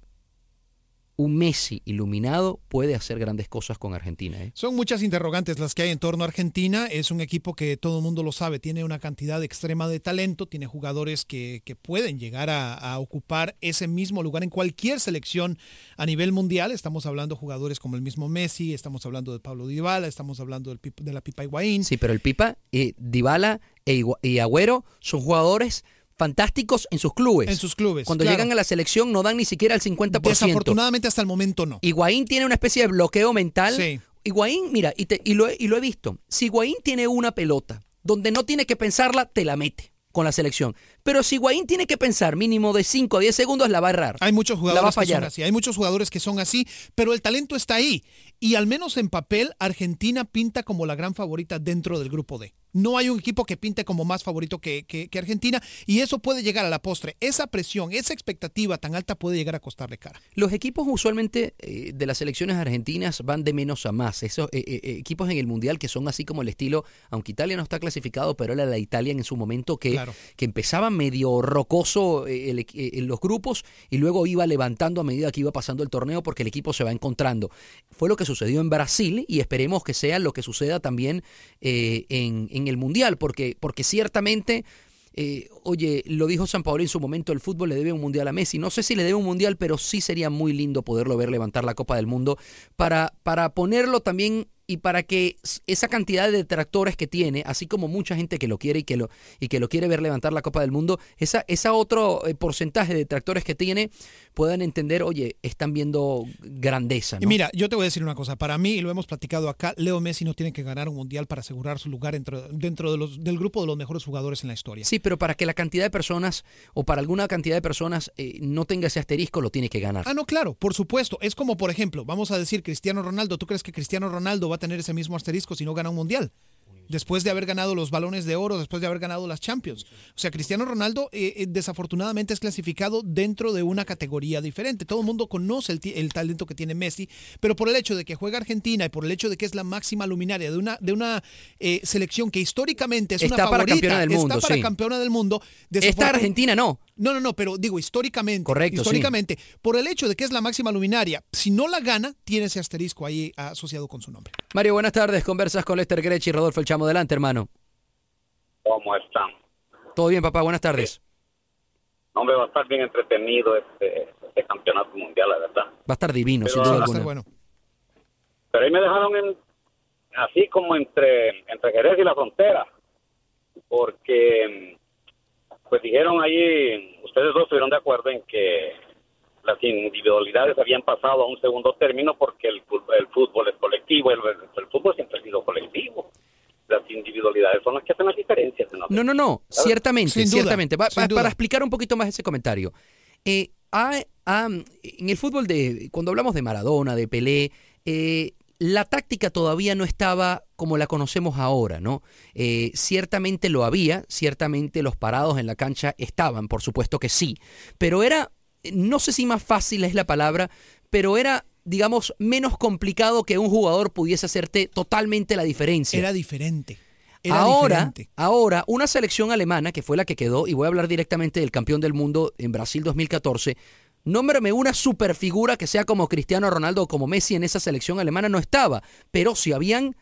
un Messi iluminado puede hacer grandes cosas con Argentina. ¿eh? Son muchas interrogantes las que hay en torno a Argentina. Es un equipo que todo el mundo lo sabe, tiene una cantidad extrema de talento, tiene jugadores que, que pueden llegar a, a ocupar ese mismo lugar en cualquier selección a nivel mundial. Estamos hablando de jugadores como el mismo Messi, estamos hablando de Pablo Dybala, estamos hablando del de la Pipa Higuaín. Sí, pero el Pipa, eh, Dybala e y Agüero son jugadores fantásticos en sus clubes. En sus clubes, Cuando claro. llegan a la selección no dan ni siquiera el 50%. Desafortunadamente hasta el momento no. Higuaín tiene una especie de bloqueo mental. Sí. Higuaín, mira, y, te- y lo, he- y lo he visto. Si Higuaín tiene una pelota donde no tiene que pensarla, te la mete con la selección. Pero si Higuaín tiene que pensar mínimo de 5 a 10 segundos, la va a errar. Hay muchos La va a jugadores que son fallar. así, hay muchos jugadores que son así, pero el talento está ahí. Y al menos en papel, Argentina pinta como la gran favorita dentro del grupo D. No hay un equipo que pinte como más favorito que, que- que Argentina y eso puede llegar a la postre. Esa presión, esa expectativa tan alta puede llegar a costarle cara. Los equipos usualmente eh, de las selecciones argentinas van de menos a más. Esos eh, eh, equipos en el Mundial que son así como el estilo, aunque Italia no está clasificado, pero era la Italia en su momento que, Claro. que empezaba medio rocoso el en los grupos y luego iba levantando a medida que iba pasando el torneo porque el equipo se va encontrando. Fue lo que sucedió en Brasil y esperemos que sea lo que suceda también eh, en, en el Mundial, porque, porque ciertamente... Eh, oye, lo dijo San Paolo en su momento, el fútbol le debe un mundial a Messi. No sé si le debe un mundial, pero sí sería muy lindo poderlo ver levantar la Copa del Mundo para, para ponerlo también y para que esa cantidad de detractores que tiene, así como mucha gente que lo quiere y que lo, y que lo quiere ver levantar la Copa del Mundo, esa, esa otro eh, porcentaje de detractores que tiene puedan entender, oye, están viendo grandeza. Y mira, yo te voy a decir una cosa. Para mí, y lo hemos platicado acá, Leo Messi no tiene que ganar un mundial para asegurar su lugar dentro, dentro de los, del grupo de los mejores jugadores en la historia. Sí, pero para que la cantidad de personas o para alguna cantidad de personas eh, no tenga ese asterisco, lo tiene que ganar. Ah, no, claro, por supuesto. Es como, por ejemplo, vamos a decir Cristiano Ronaldo. ¿Tú crees que Cristiano Ronaldo va a tener ese mismo asterisco si no gana un mundial? Después de haber ganado los balones de oro, después de haber ganado las Champions. O sea, Cristiano Ronaldo eh, eh, desafortunadamente es clasificado dentro de una categoría diferente. Todo el mundo conoce el, el talento que tiene Messi, pero por el hecho de que juega Argentina y por el hecho de que es la máxima luminaria de una, de una eh, selección que históricamente es Está una para favorita, campeona del mundo, está para sí. campeona del mundo. Esta Argentina no. No, no, no, pero digo históricamente. Correcto, sí. Históricamente, por el hecho de que es la máxima luminaria, si no la gana, tiene ese asterisco ahí asociado con su nombre. Mario, buenas tardes. Conversas con Lester Grech y Rodolfo El Chamo. Adelante, hermano. ¿Cómo están? Todo bien, papá. Buenas tardes. Hombre, va a estar bien entretenido este, este campeonato mundial, la verdad. Va a estar divino, Pero sin duda va a estar alguna. Pero ahí me dejaron en, así como entre, entre Jerez y la frontera, porque pues dijeron ahí, ustedes dos estuvieron de acuerdo en que las individualidades habían pasado a un segundo término porque el, el fútbol es colectivo, el, el fútbol siempre ha sido colectivo. Las individualidades son las que hacen las diferencias. ¿no? No, no, no. Ciertamente, Sin ciertamente. Va- sin va- duda. para explicar un poquito más ese comentario. Eh, ha- ha- en el fútbol de, cuando hablamos de Maradona, de Pelé, eh, la táctica todavía no estaba como la conocemos ahora, ¿no? Eh, ciertamente lo había, ciertamente los parados en la cancha estaban, por supuesto que sí, pero era, no sé si más fácil es la palabra, pero era, digamos, menos complicado que un jugador pudiese hacerte totalmente la diferencia. Era diferente. Era ahora, diferente. ahora, una selección alemana, que fue la que quedó, y voy a hablar directamente del campeón del mundo en Brasil 2014, nómbrame una superfigura que sea como Cristiano Ronaldo o como Messi en esa selección alemana, no estaba, pero si habían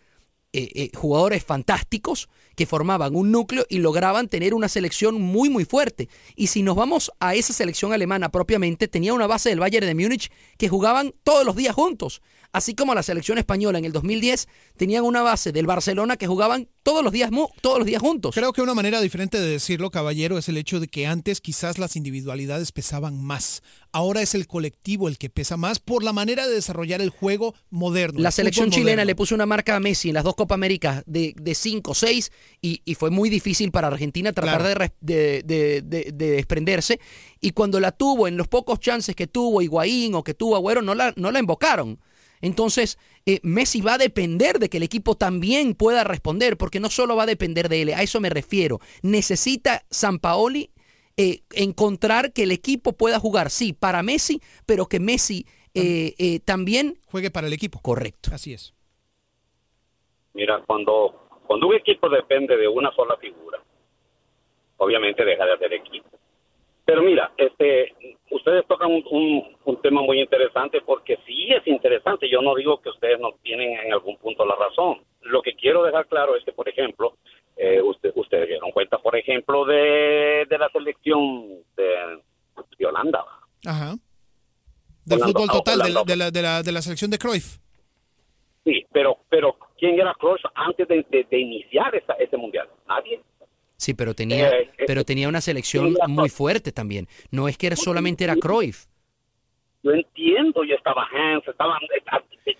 eh, eh, jugadores fantásticos que formaban un núcleo y lograban tener una selección muy muy fuerte. Y si nos vamos a esa selección alemana propiamente, tenía una base del Bayern de Múnich que jugaban todos los días juntos. Así como la selección española en el 2010 tenían una base del Barcelona que jugaban todos los días todos los días juntos. Creo que una manera diferente de decirlo, caballero, es el hecho de que antes quizás las individualidades pesaban más. Ahora es el colectivo el que pesa más por la manera de desarrollar el juego moderno. La el selección chilena moderno. le puso una marca a Messi en las dos Copa América de 5 o 6 y, y fue muy difícil para Argentina tratar Claro. de, res- de, de- de- de desprenderse. Y cuando la tuvo, en los pocos chances que tuvo Higuaín o que tuvo Agüero, no la, no la invocaron. Entonces, eh, Messi va a depender de que el equipo también pueda responder, porque no solo va a depender de él, a eso me refiero. Necesita San Paoli eh, encontrar que el equipo pueda jugar, sí, para Messi, pero que Messi eh, eh, también juegue para el equipo. Correcto. Así es. Mira, cuando, cuando un equipo depende de una sola figura, obviamente deja de hacer equipo. Pero mira, este, ustedes tocan un, un- un tema muy interesante porque sí es interesante. Yo no digo que ustedes no tienen en algún punto la razón. Lo que quiero dejar claro es que, por ejemplo, eh, usted, ustedes dieron cuenta, por ejemplo, de, de la selección de, de Holanda. Ajá. Del Holanda- fútbol total, de la, de la, de la- de la selección de Cruyff. Sí, pero, pero ¿quién era Cruyff antes de, de- de iniciar esa- ese mundial? Nadie. Sí, pero tenía, Eh, eh, pero tenía una selección muy fuerte también. No es que era- solamente era Cruyff. Yo entiendo, yo estaba Hans, estaban,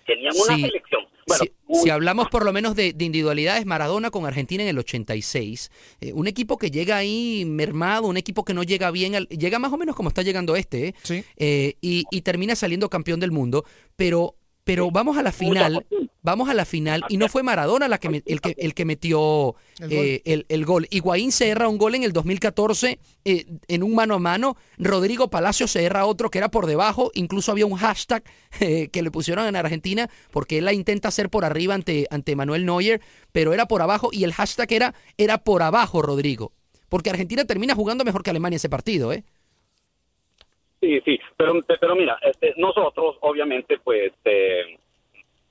tenían una Sí. selección. Bueno, si, si hablamos por lo menos de, de individualidades, Maradona con Argentina en el 86, eh, un equipo que llega ahí mermado, un equipo que no llega bien, al- llega más o menos como está llegando este, ¿eh? Eh, y, y termina saliendo campeón del mundo, pero, pero vamos a la final, vamos a la final, y no fue Maradona la que me- el, que, el que metió El eh, el, el gol. Higuaín se erra un gol en el 2014 eh, en un mano a mano. Rodrigo Palacio se erra otro que era por debajo. Incluso había un hashtag eh, que le pusieron en Argentina porque él la intenta hacer por arriba ante, ante Manuel Neuer, pero era por abajo y el hashtag era, era por abajo, Rodrigo. Porque Argentina termina jugando mejor que Alemania ese partido, ¿eh? Sí, sí, pero, pero mira, este, nosotros obviamente pues eh,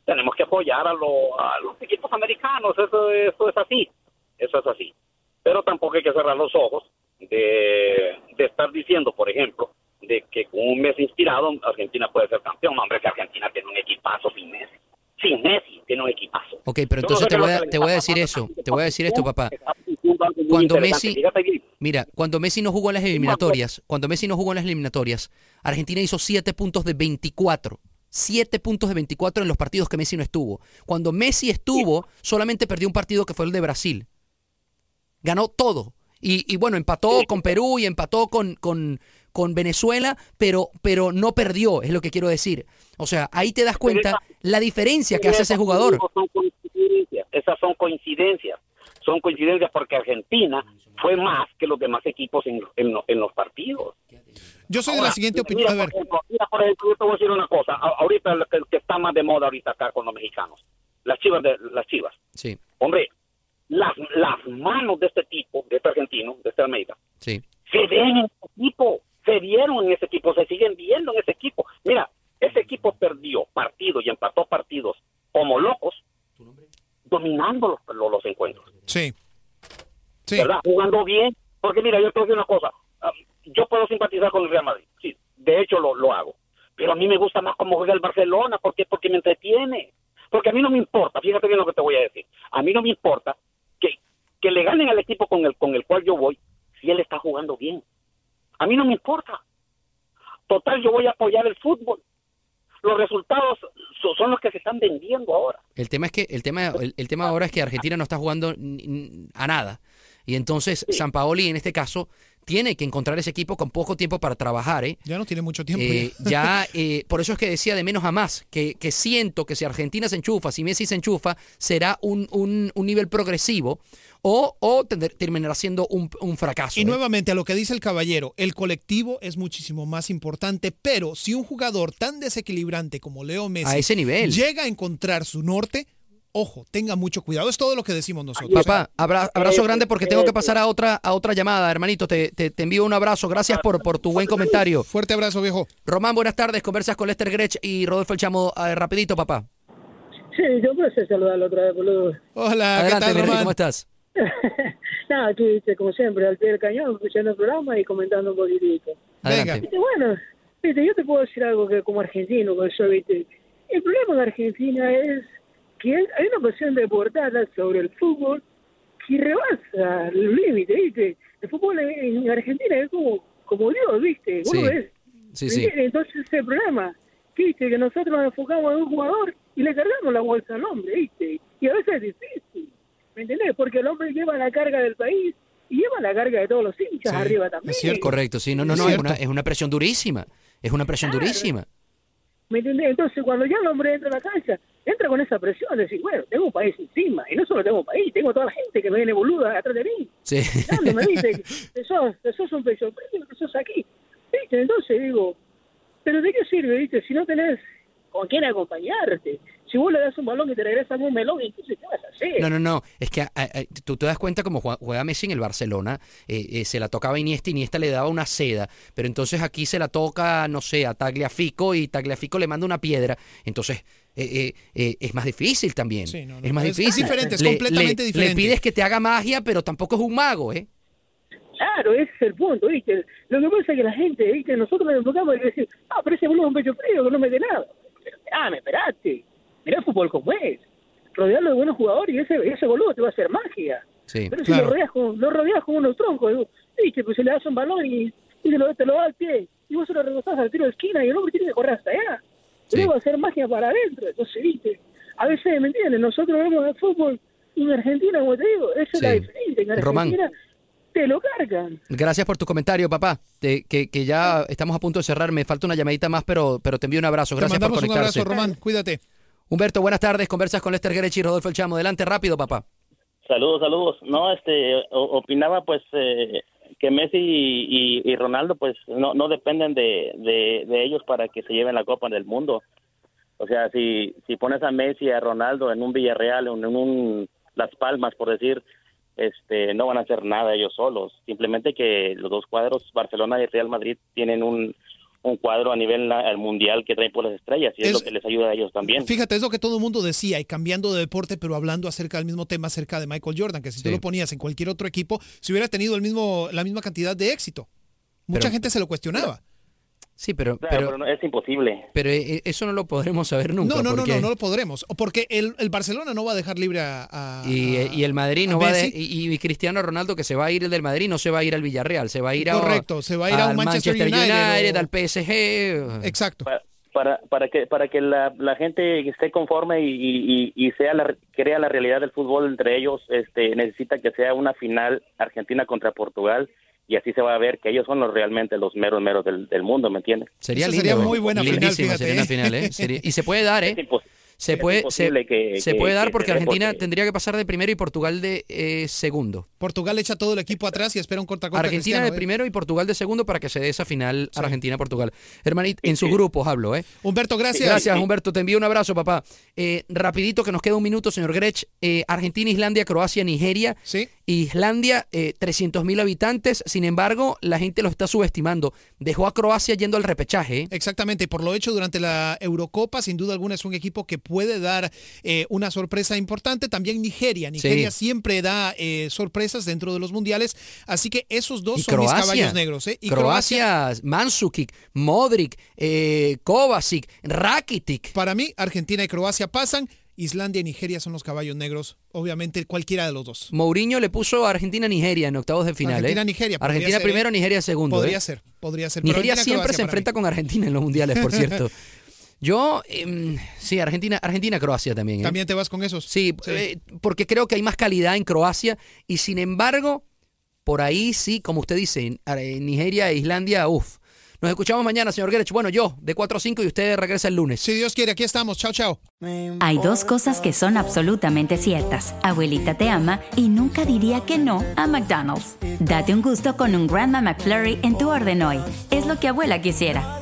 tenemos que apoyar a, lo- a los equipos americanos, eso, eso es así, eso es así. Pero tampoco hay que cerrar los ojos de, de estar diciendo, por ejemplo, de que con un mes inspirado Argentina puede ser campeón. Hombre, que Argentina tiene un equipazo sin Messi. Sin Messi tiene un equipazo. Ok, pero no entonces sé te voy, a, te voy decir eso, te voy a decir esto, papá. Cuando. Messi, mira, cuando Messi no jugó en las eliminatorias, cuando Messi no jugó en las eliminatorias, Argentina hizo 7 puntos de 24. 7 puntos de 24 en los partidos que Messi no estuvo. Cuando Messi estuvo, solamente perdió un partido que fue el de Brasil. Ganó todo. Y, y bueno, empató con Perú y empató con, con, con Venezuela, pero, pero no perdió, es lo que quiero decir. O sea, ahí te das cuenta la diferencia que hace ese jugador. Son coincidencias, Esas son coincidencias. Son coincidencias porque Argentina fue más que los demás equipos en, en en los partidos. Yo soy de la siguiente mira, opinión. A Mira, ver, por ejemplo, mira, por ejemplo, yo te voy a decir una cosa. Ahorita lo que, que está más de moda ahorita acá con los mexicanos. Las chivas de las chivas. Sí, Hombre, las, las manos de este tipo, de este argentino, de este Almeida, sí. se ven en ese equipo, se vieron en ese equipo, se siguen viendo en ese equipo. Mira, ese equipo perdió partidos y empató partidos como locos, dominando los, los, los encuentros. sí. Sí. ¿verdad? Jugando bien. Porque mira, yo te voy a decir una cosa. yo puedo simpatizar con el Real Madrid. Sí, de hecho lo, lo hago. Pero a mí me gusta más cómo juega el Barcelona. ¿Por qué? Porque me entretiene. Porque a mí no me importa, fíjate bien lo que te voy a decir. A mí no me importa que, que le ganen al equipo con el, con el cual yo voy si él está jugando bien. A mí no me importa. Total, yo voy a apoyar el fútbol. Los resultados so- son los que se están vendiendo ahora. El tema es que el tema el, el tema ahora es que Argentina no está jugando a nada. Y entonces San Paoli en este caso tiene que encontrar ese equipo con poco tiempo para trabajar, ¿eh? Ya no tiene mucho tiempo. Eh, ya. eh, por eso es que decía de menos a más, que, que siento que si Argentina se enchufa, si Messi se enchufa, será un, un- un nivel progresivo o, o tender- terminará siendo un, un fracaso. Y ¿eh? nuevamente a lo que dice el caballero, el colectivo es muchísimo más importante, pero si un jugador tan desequilibrante como Leo Messi A ese nivel. llega a encontrar su norte, ojo, tenga mucho cuidado. Es todo lo que decimos nosotros. Papá, abra- abrazo grande porque tengo que pasar a otra, a otra llamada, hermanito. Te, te- te envío un abrazo. Gracias por, por tu buen comentario. Fuerte abrazo, viejo. Román, buenas tardes. Conversas con Lester Grech y Rodolfo El Chamo. Eh, rapidito, papá. Sí, yo pensé saludarlo otra vez, boludo. Hola, Adelante, mi rey, ¿cómo estás? Nada, aquí, viste, como siempre, al pie del cañón, escuchando el programa y comentando un poquitito. Adelante. Viste, bueno, viste, yo te puedo decir algo que como argentino, que yo, viste, el problema de Argentina es que hay hay una pasión deportada sobre el fútbol que rebasa el límite, viste. El fútbol en en Argentina es como, como Dios, viste. Vos Sí. lo ves. Sí, ¿Me sí. entiendes? Entonces ese es problema, que, viste, que nosotros nos enfocamos en un jugador y le cargamos la bolsa al hombre, viste. Y a veces es difícil, ¿me entendés? Porque el hombre lleva la carga del país y lleva la carga de todos los hinchas Sí, arriba también. Correcto, sí. No, no, Es no. Es cierto. una, es una presión durísima. Es una presión Claro. durísima. ¿Me entendés? Entonces, cuando ya el hombre entra a la cancha, entra con esa presión de decir, bueno, tengo un país encima, y no solo tengo un país, tengo toda la gente que me viene boluda atrás de mí, Sí. dándome, ¿viste? Que sos, que sos un pecho que sos aquí, ¿viste? Entonces digo, ¿pero de qué sirve, viste? Si no tenés con quién acompañarte, si vos le das un balón y te regresan un melón, entonces, ¿qué vas a hacer? No, no, no. Es que a- a- tú te das cuenta como jue- juega Messi en el Barcelona. eh, eh, se la tocaba Iniesta, Iniesta le daba una seda. Pero entonces aquí se la toca, no sé, a Tagliafico y Tagliafico le manda una piedra. Entonces eh, eh, eh, es más difícil también. Sí, no, no, es más es- es difícil. diferente, es Le- completamente le- diferente. Le pides que te haga magia, pero tampoco es un mago, ¿eh? Claro, ese es el punto, ¿viste? Lo que pasa es que la gente, ¿viste? Nosotros nos enfocamos en decir, ah, pero ese boludo es un pecho frío que no mete nada. Pero esperame, esperate. Mirá el fútbol como es. Rodearlo de buenos jugadores y ese, ese boludo te va a hacer magia. Sí, Pero si lo rodeas, con, lo rodeas con unos troncos, digo, ¿viste? Pues se le das un balón y, y te, lo, te lo da al pie. Y vos se lo rebotás al tiro de esquina y el hombre tiene que correr hasta allá. Sí. Luego hacer magia para adentro. Entonces, ¿viste? A veces, ¿me entiendes? Nosotros vemos el fútbol y en Argentina, como te digo, esa es la Sí. diferencia. En Román. Argentina te lo cargan. Gracias por tu comentario, papá. Te- que, que ya estamos a punto de cerrar. Me falta una llamadita más, pero, pero te envío un abrazo. Te Gracias por mandamos un conectarse. abrazo, Román. Cuídate. Humberto, buenas tardes. Conversas con Lester Gerech y Rodolfo El Chamo. Adelante, rápido, papá. Saludos, saludos. No, este, opinaba pues eh, que Messi y, Ronaldo pues no, no dependen de, de, de ellos para que se lleven la Copa del Mundo. O sea, si, si pones a Messi y a Ronaldo en un Villarreal, en un Las Palmas, por decir, este, no van a hacer nada ellos solos. Simplemente que los dos cuadros, Barcelona y Real Madrid, tienen un, un cuadro a nivel al mundial que trae por las estrellas y es, Es- lo que les ayuda a ellos también. Fíjate, es lo que todo el mundo decía, y cambiando de deporte, pero hablando acerca del mismo tema, acerca de Michael Jordan, que si tú Sí. lo ponías en cualquier otro equipo, si hubiera tenido el mismo, la misma cantidad de éxito. Mucha Pero- gente se lo cuestionaba. Sí, pero, Claro, pero, pero no- es imposible. pero eh, eso no lo podremos saber nunca. No, no, no, porque- no, no lo podremos. Porque el, el Barcelona no va a dejar libre a. a- Y, eh, y el Madrid no a va a de- y, y Cristiano Ronaldo que se va a ir el del Madrid no se va a ir al Villarreal, se va a ir a Correcto, se va a ir a un al Manchester United o- al PSG. Exacto. Pa- Para, para que para que la, la gente esté conforme y, y, y- y sea la, crea la realidad del fútbol entre ellos, este necesita que sea una final Argentina contra Portugal y así se va a ver que ellos son los realmente los meros meros del, del mundo, ¿me entiendes? Sería Esa lindo. sería muy buena final, lindísima fíjate, sería una ¿eh? final, ¿eh? Sería- y se puede dar, ¿eh? Se puede, se, imposible que- se que- puede dar que porque Argentina porque- tendría que pasar de primero y Portugal de eh, segundo. Portugal echa todo el equipo atrás y espera un corta contra Argentina de ¿eh? primero y Portugal de segundo para que se dé esa final Argentina-Portugal. Hermanito, en sus grupos hablo, ¿eh? Humberto, gracias. Gracias, Humberto. Te envío un abrazo, papá. Eh, rapidito, que nos queda un minuto, señor Grech. Eh, Argentina, Islandia, Croacia, Nigeria. Sí. Islandia, eh, 300 mil habitantes. Sin embargo, la gente lo está subestimando. Dejó a Croacia yendo al repechaje. ¿eh? Exactamente, por lo hecho durante la Eurocopa, sin duda alguna es un equipo que puede dar eh, una sorpresa importante. También Nigeria. Nigeria Sí. siempre da eh, sorpresas dentro de los mundiales. Así que esos dos Y son mis Croacia. caballos negros. ¿eh? Y Croacia, Mandzukic, Modric, eh, Kovacic, Rakitic. Para mí, Argentina y Croacia pasan. Islandia y Nigeria son los caballos negros. Obviamente, cualquiera de los dos. Mourinho le puso a Argentina-Nigeria en octavos de final. ¿eh? Argentina-Nigeria, podría Argentina ser, primero, ¿eh? Nigeria segundo. Podría ¿eh? ser, podría ser. Nigeria Argentina, siempre Croacia se enfrenta mí. con Argentina en los mundiales, por cierto. Yo, em, sí, Argentina, Argentina, Croacia también. ¿eh? ¿También te vas con esos? Sí, eh, porque creo que hay más calidad en Croacia y sin embargo, por ahí sí, como usted dice, en Nigeria e Islandia, uff. Nos escuchamos mañana, señor Gerech. Bueno, yo, de 4 a 5 y usted regresa el lunes. Si Dios quiere, aquí estamos. Chao, chao. Hay dos cosas que son absolutamente ciertas. Abuelita te ama y nunca diría que no a McDonald's. Date un gusto con un Grandma McFlurry en tu orden hoy. Es lo que abuela quisiera.